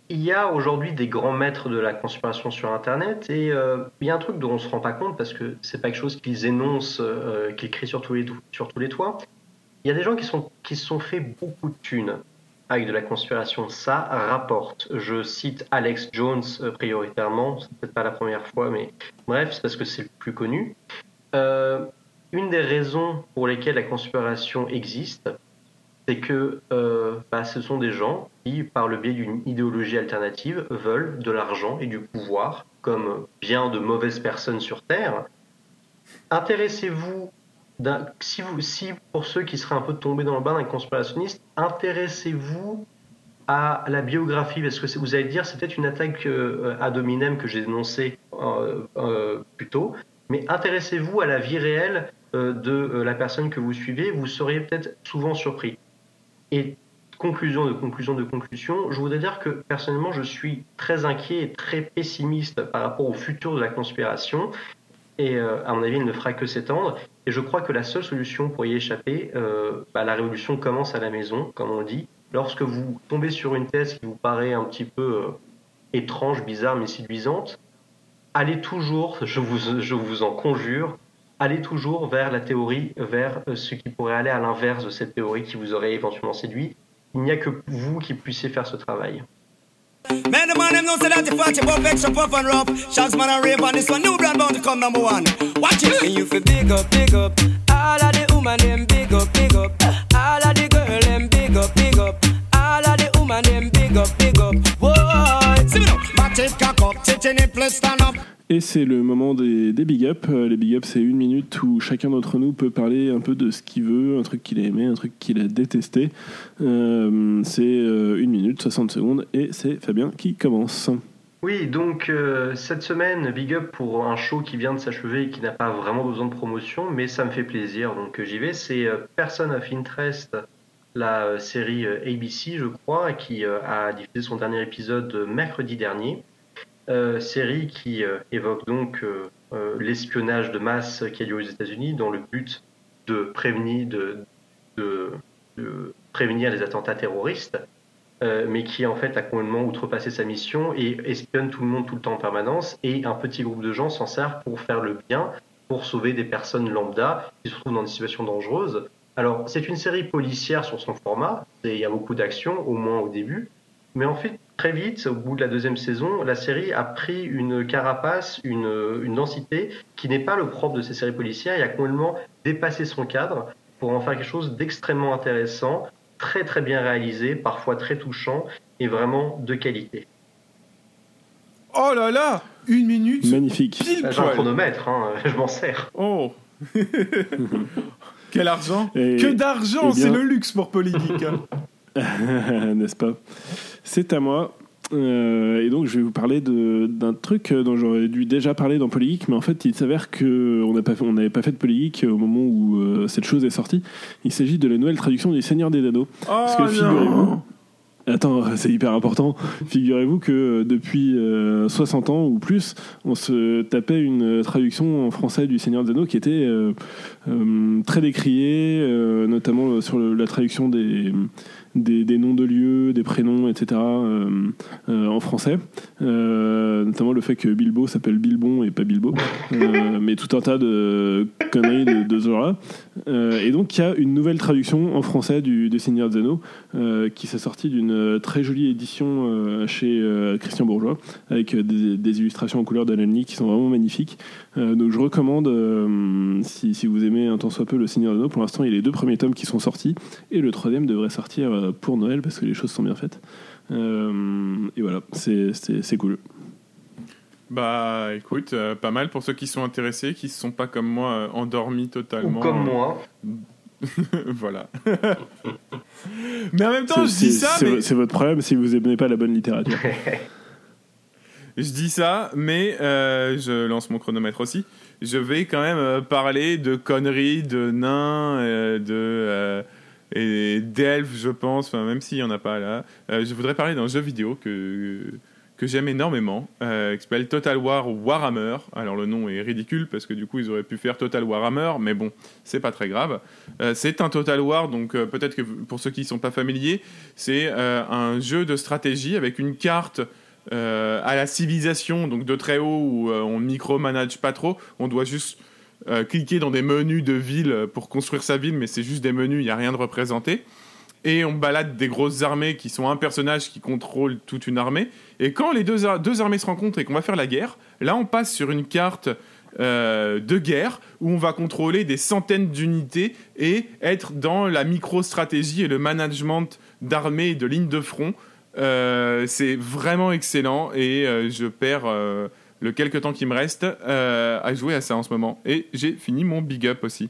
Il y a aujourd'hui des grands maîtres de la conspiration sur Internet et euh, il y a un truc dont on se rend pas compte parce que c'est pas quelque chose qu'ils énoncent, euh, qu'ils crient sur tous, les, toits. Il y a des gens qui se sont fait beaucoup de thunes avec de la conspiration. Ça rapporte. Je cite Alex Jones euh, prioritairement, c'est peut-être pas la première fois, mais bref, c'est parce que c'est le plus connu. Euh, une des raisons pour lesquelles la conspiration existe, c'est que euh, bah, ce sont des gens qui, par le biais d'une idéologie alternative, veulent de l'argent et du pouvoir, comme bien de mauvaises personnes sur Terre. Intéressez-vous si, pour ceux qui seraient un peu tombés dans le bain d'un conspirationniste, intéressez-vous à la biographie, parce que vous allez dire c'est peut-être une attaque euh, ad que j'ai dénoncée euh, euh, plus tôt, mais intéressez-vous à la vie réelle de la personne que vous suivez, vous seriez peut-être souvent surpris. Et conclusion de conclusion de conclusion, je voudrais dire que personnellement je suis très inquiet et très pessimiste par rapport au futur de la conspiration. Et euh, à mon avis, il ne fera que s'étendre. Et je crois que la seule solution pour y échapper, euh, bah, la révolution commence à la maison, comme on dit. Lorsque vous tombez sur une thèse qui vous paraît un petit peu euh, étrange, bizarre, mais séduisante, allez toujours, je vous, je vous en conjure, allez toujours vers la théorie, vers euh, ce qui pourrait aller à l'inverse de cette théorie qui vous aurait éventuellement séduit. Il n'y a que vous qui puissiez faire ce travail. Man, the man, them know say that the party pop extra puff and rough. Shots man and rave on this one, new brand bound to come number one. Watch it. And you feel big up, big up. All of the woman them big up, big up. All of the girl them big up, big up. All of the woman them big up, big up. Et c'est le moment des, des big up. Euh, Les big up, c'est une minute où chacun d'entre nous peut parler un peu de ce qu'il veut, un truc qu'il a aimé, un truc qu'il a détesté. Euh, c'est euh, une minute, 60 secondes, et c'est Fabien qui commence. Oui, donc euh, cette semaine, big up pour un show qui vient de s'achever et qui n'a pas vraiment besoin de promotion, mais ça me fait plaisir, donc j'y vais. C'est euh, Person of Interest, la série ABC, je crois, qui a diffusé son dernier épisode mercredi dernier. Euh, série qui euh, évoque donc euh, l'espionnage de masse qui a lieu aux États-Unis dans le but de prévenir, de, prévenir les attentats terroristes. Mais qui en fait a complètement outrepassé sa mission et espionne tout le monde tout le temps en permanence et un petit groupe de gens s'en sert pour faire le bien, pour sauver des personnes lambda qui se trouvent dans des situations dangereuses. Alors c'est une série policière sur son format, il y a beaucoup d'action, au moins au début, mais en fait très vite, au bout de la deuxième saison, la série a pris une carapace, une, une densité qui n'est pas le propre de ces séries policières, il a complètement dépassé son cadre pour en faire quelque chose d'extrêmement intéressant, très très bien réalisé, parfois très touchant et vraiment de qualité. Oh là là Une minute Magnifique. pile J'ai un chronomètre, hein, je m'en sers. Oh Quel argent Et- Que d'argent eh C'est le luxe pour politique. hein. N'est-ce pas? C'est à moi. Euh, et donc, je vais vous parler d'un truc dont j'aurais dû déjà parler dans Polygeek, mais en fait, il s'avère qu'on n'avait pas fait de Polygeek au moment où euh, cette chose est sortie. Il s'agit de la nouvelle traduction du Seigneur des Anneaux. Parce que Oh figurez-vous. Attends, c'est hyper important. Figurez-vous que euh, depuis euh, 60 ans ou plus, on se tapait une traduction en français du Seigneur des Anneaux qui était euh, euh, très décriée, euh, notamment sur le- la traduction des, des, noms de lieux, des prénoms, etc. euh, euh, en français. Euh, notamment le fait que Bilbo s'appelle Bilbon et pas Bilbo. Mais tout un tas de conneries de, de. Euh, et donc il y a une nouvelle traduction en français du, du Seigneur des Anneaux euh, qui s'est sortie d'une très jolie édition euh, chez euh, Christian Bourgeois avec des, des illustrations en couleur d'Alan qui sont vraiment magnifiques. Donc je recommande, si, si vous aimez un tant soit peu le Seigneur des Anneaux, pour l'instant il y a les deux premiers tomes qui sont sortis et le troisième devrait sortir pour Noël parce que les choses sont bien faites. Et voilà, c'est cool. Bah écoute, euh, pas mal pour ceux qui sont intéressés, qui ne sont pas comme moi euh, endormis Ou totalement. comme moi. voilà. mais en même temps, je C'est- dis ça, c'est mais c'est votre problème si vous aimez pas la bonne littérature. Je dis ça, mais euh, je lance mon chronomètre aussi. Je vais quand même parler de conneries, de nains, euh, de euh, et d'elfes, je pense. Enfin, même s'il y en a pas là, Euh, je voudrais parler d'un jeu vidéo que que j'aime énormément, euh, qui s'appelle Total War Warhammer. Alors le nom est ridicule parce que du coup ils auraient pu faire Total Warhammer, mais bon, c'est pas très grave. Euh, c'est un Total War, donc euh, peut-être que pour ceux qui ne sont pas familiers, c'est un jeu de stratégie avec une carte à la civilisation, donc de très haut où on micromanage pas trop, on doit juste cliquer dans des menus de ville pour construire sa ville, mais c'est juste des menus, il n'y a rien de représenté. Et on balade des grosses armées qui sont un personnage qui contrôle toute une armée. Et quand les deux, ar- deux armées se rencontrent et qu'on va faire la guerre, là on passe sur une carte euh, de guerre où on va contrôler des centaines d'unités et être dans la micro-stratégie et le management d'armées et de lignes de front. Euh, c'est vraiment excellent et euh, je perds le quelques temps qui me reste à jouer à ça en ce moment. Et j'ai fini mon big up aussi.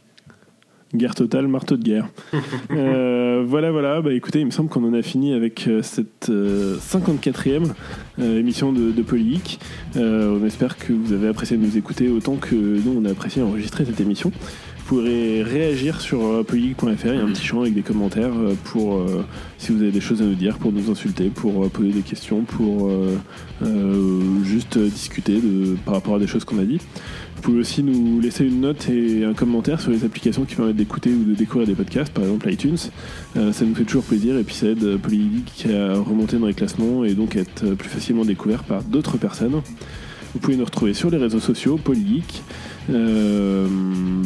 Guerre totale, marteau de guerre. Euh, voilà, voilà. Bah, écoutez, il me semble qu'on en a fini avec euh, cette euh, 54e euh, émission de, de Polygeek. Euh, on espère que vous avez apprécié de nous écouter autant que nous, on a apprécié enregistrer cette émission. Vous pourrez réagir sur euh, polygeek.fr. Il y a un petit champ avec des commentaires euh, pour euh, si vous avez des choses à nous dire, pour nous insulter, pour euh, poser des questions, pour euh, euh, juste euh, discuter de, par rapport à des choses qu'on a dit. Vous pouvez aussi nous laisser une note et un commentaire sur les applications qui permettent d'écouter ou de découvrir des podcasts, par exemple iTunes. Euh, ça nous fait toujours plaisir et puis ça aide euh, Polygeek à remonter dans les classements et donc à être euh, plus facilement découvert par d'autres personnes. Vous pouvez nous retrouver sur les réseaux sociaux, Polygeek. Euh,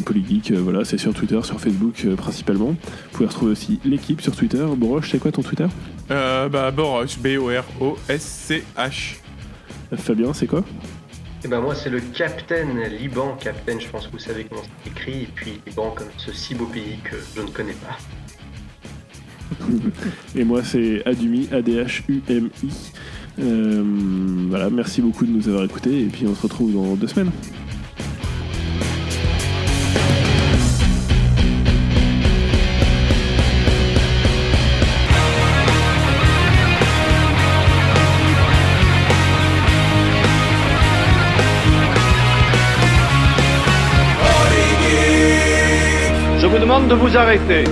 Polygeek, euh, voilà, c'est sur Twitter, sur Facebook euh, principalement. Vous pouvez retrouver aussi l'équipe sur Twitter. Boroche, c'est quoi ton Twitter? Euh, bah, Boroch, B-O-R-O-S-C-H. Fabien, c'est quoi? Et ben moi c'est le Captain Liban, Captain je pense que vous savez comment c'est écrit, et puis Liban comme ce si beau pays que je ne connais pas. Et moi, c'est Adumi, A-D-H-U-M-I. Euh, voilà, merci beaucoup de nous avoir écoutés et puis on se retrouve dans deux semaines. Vous arrêter.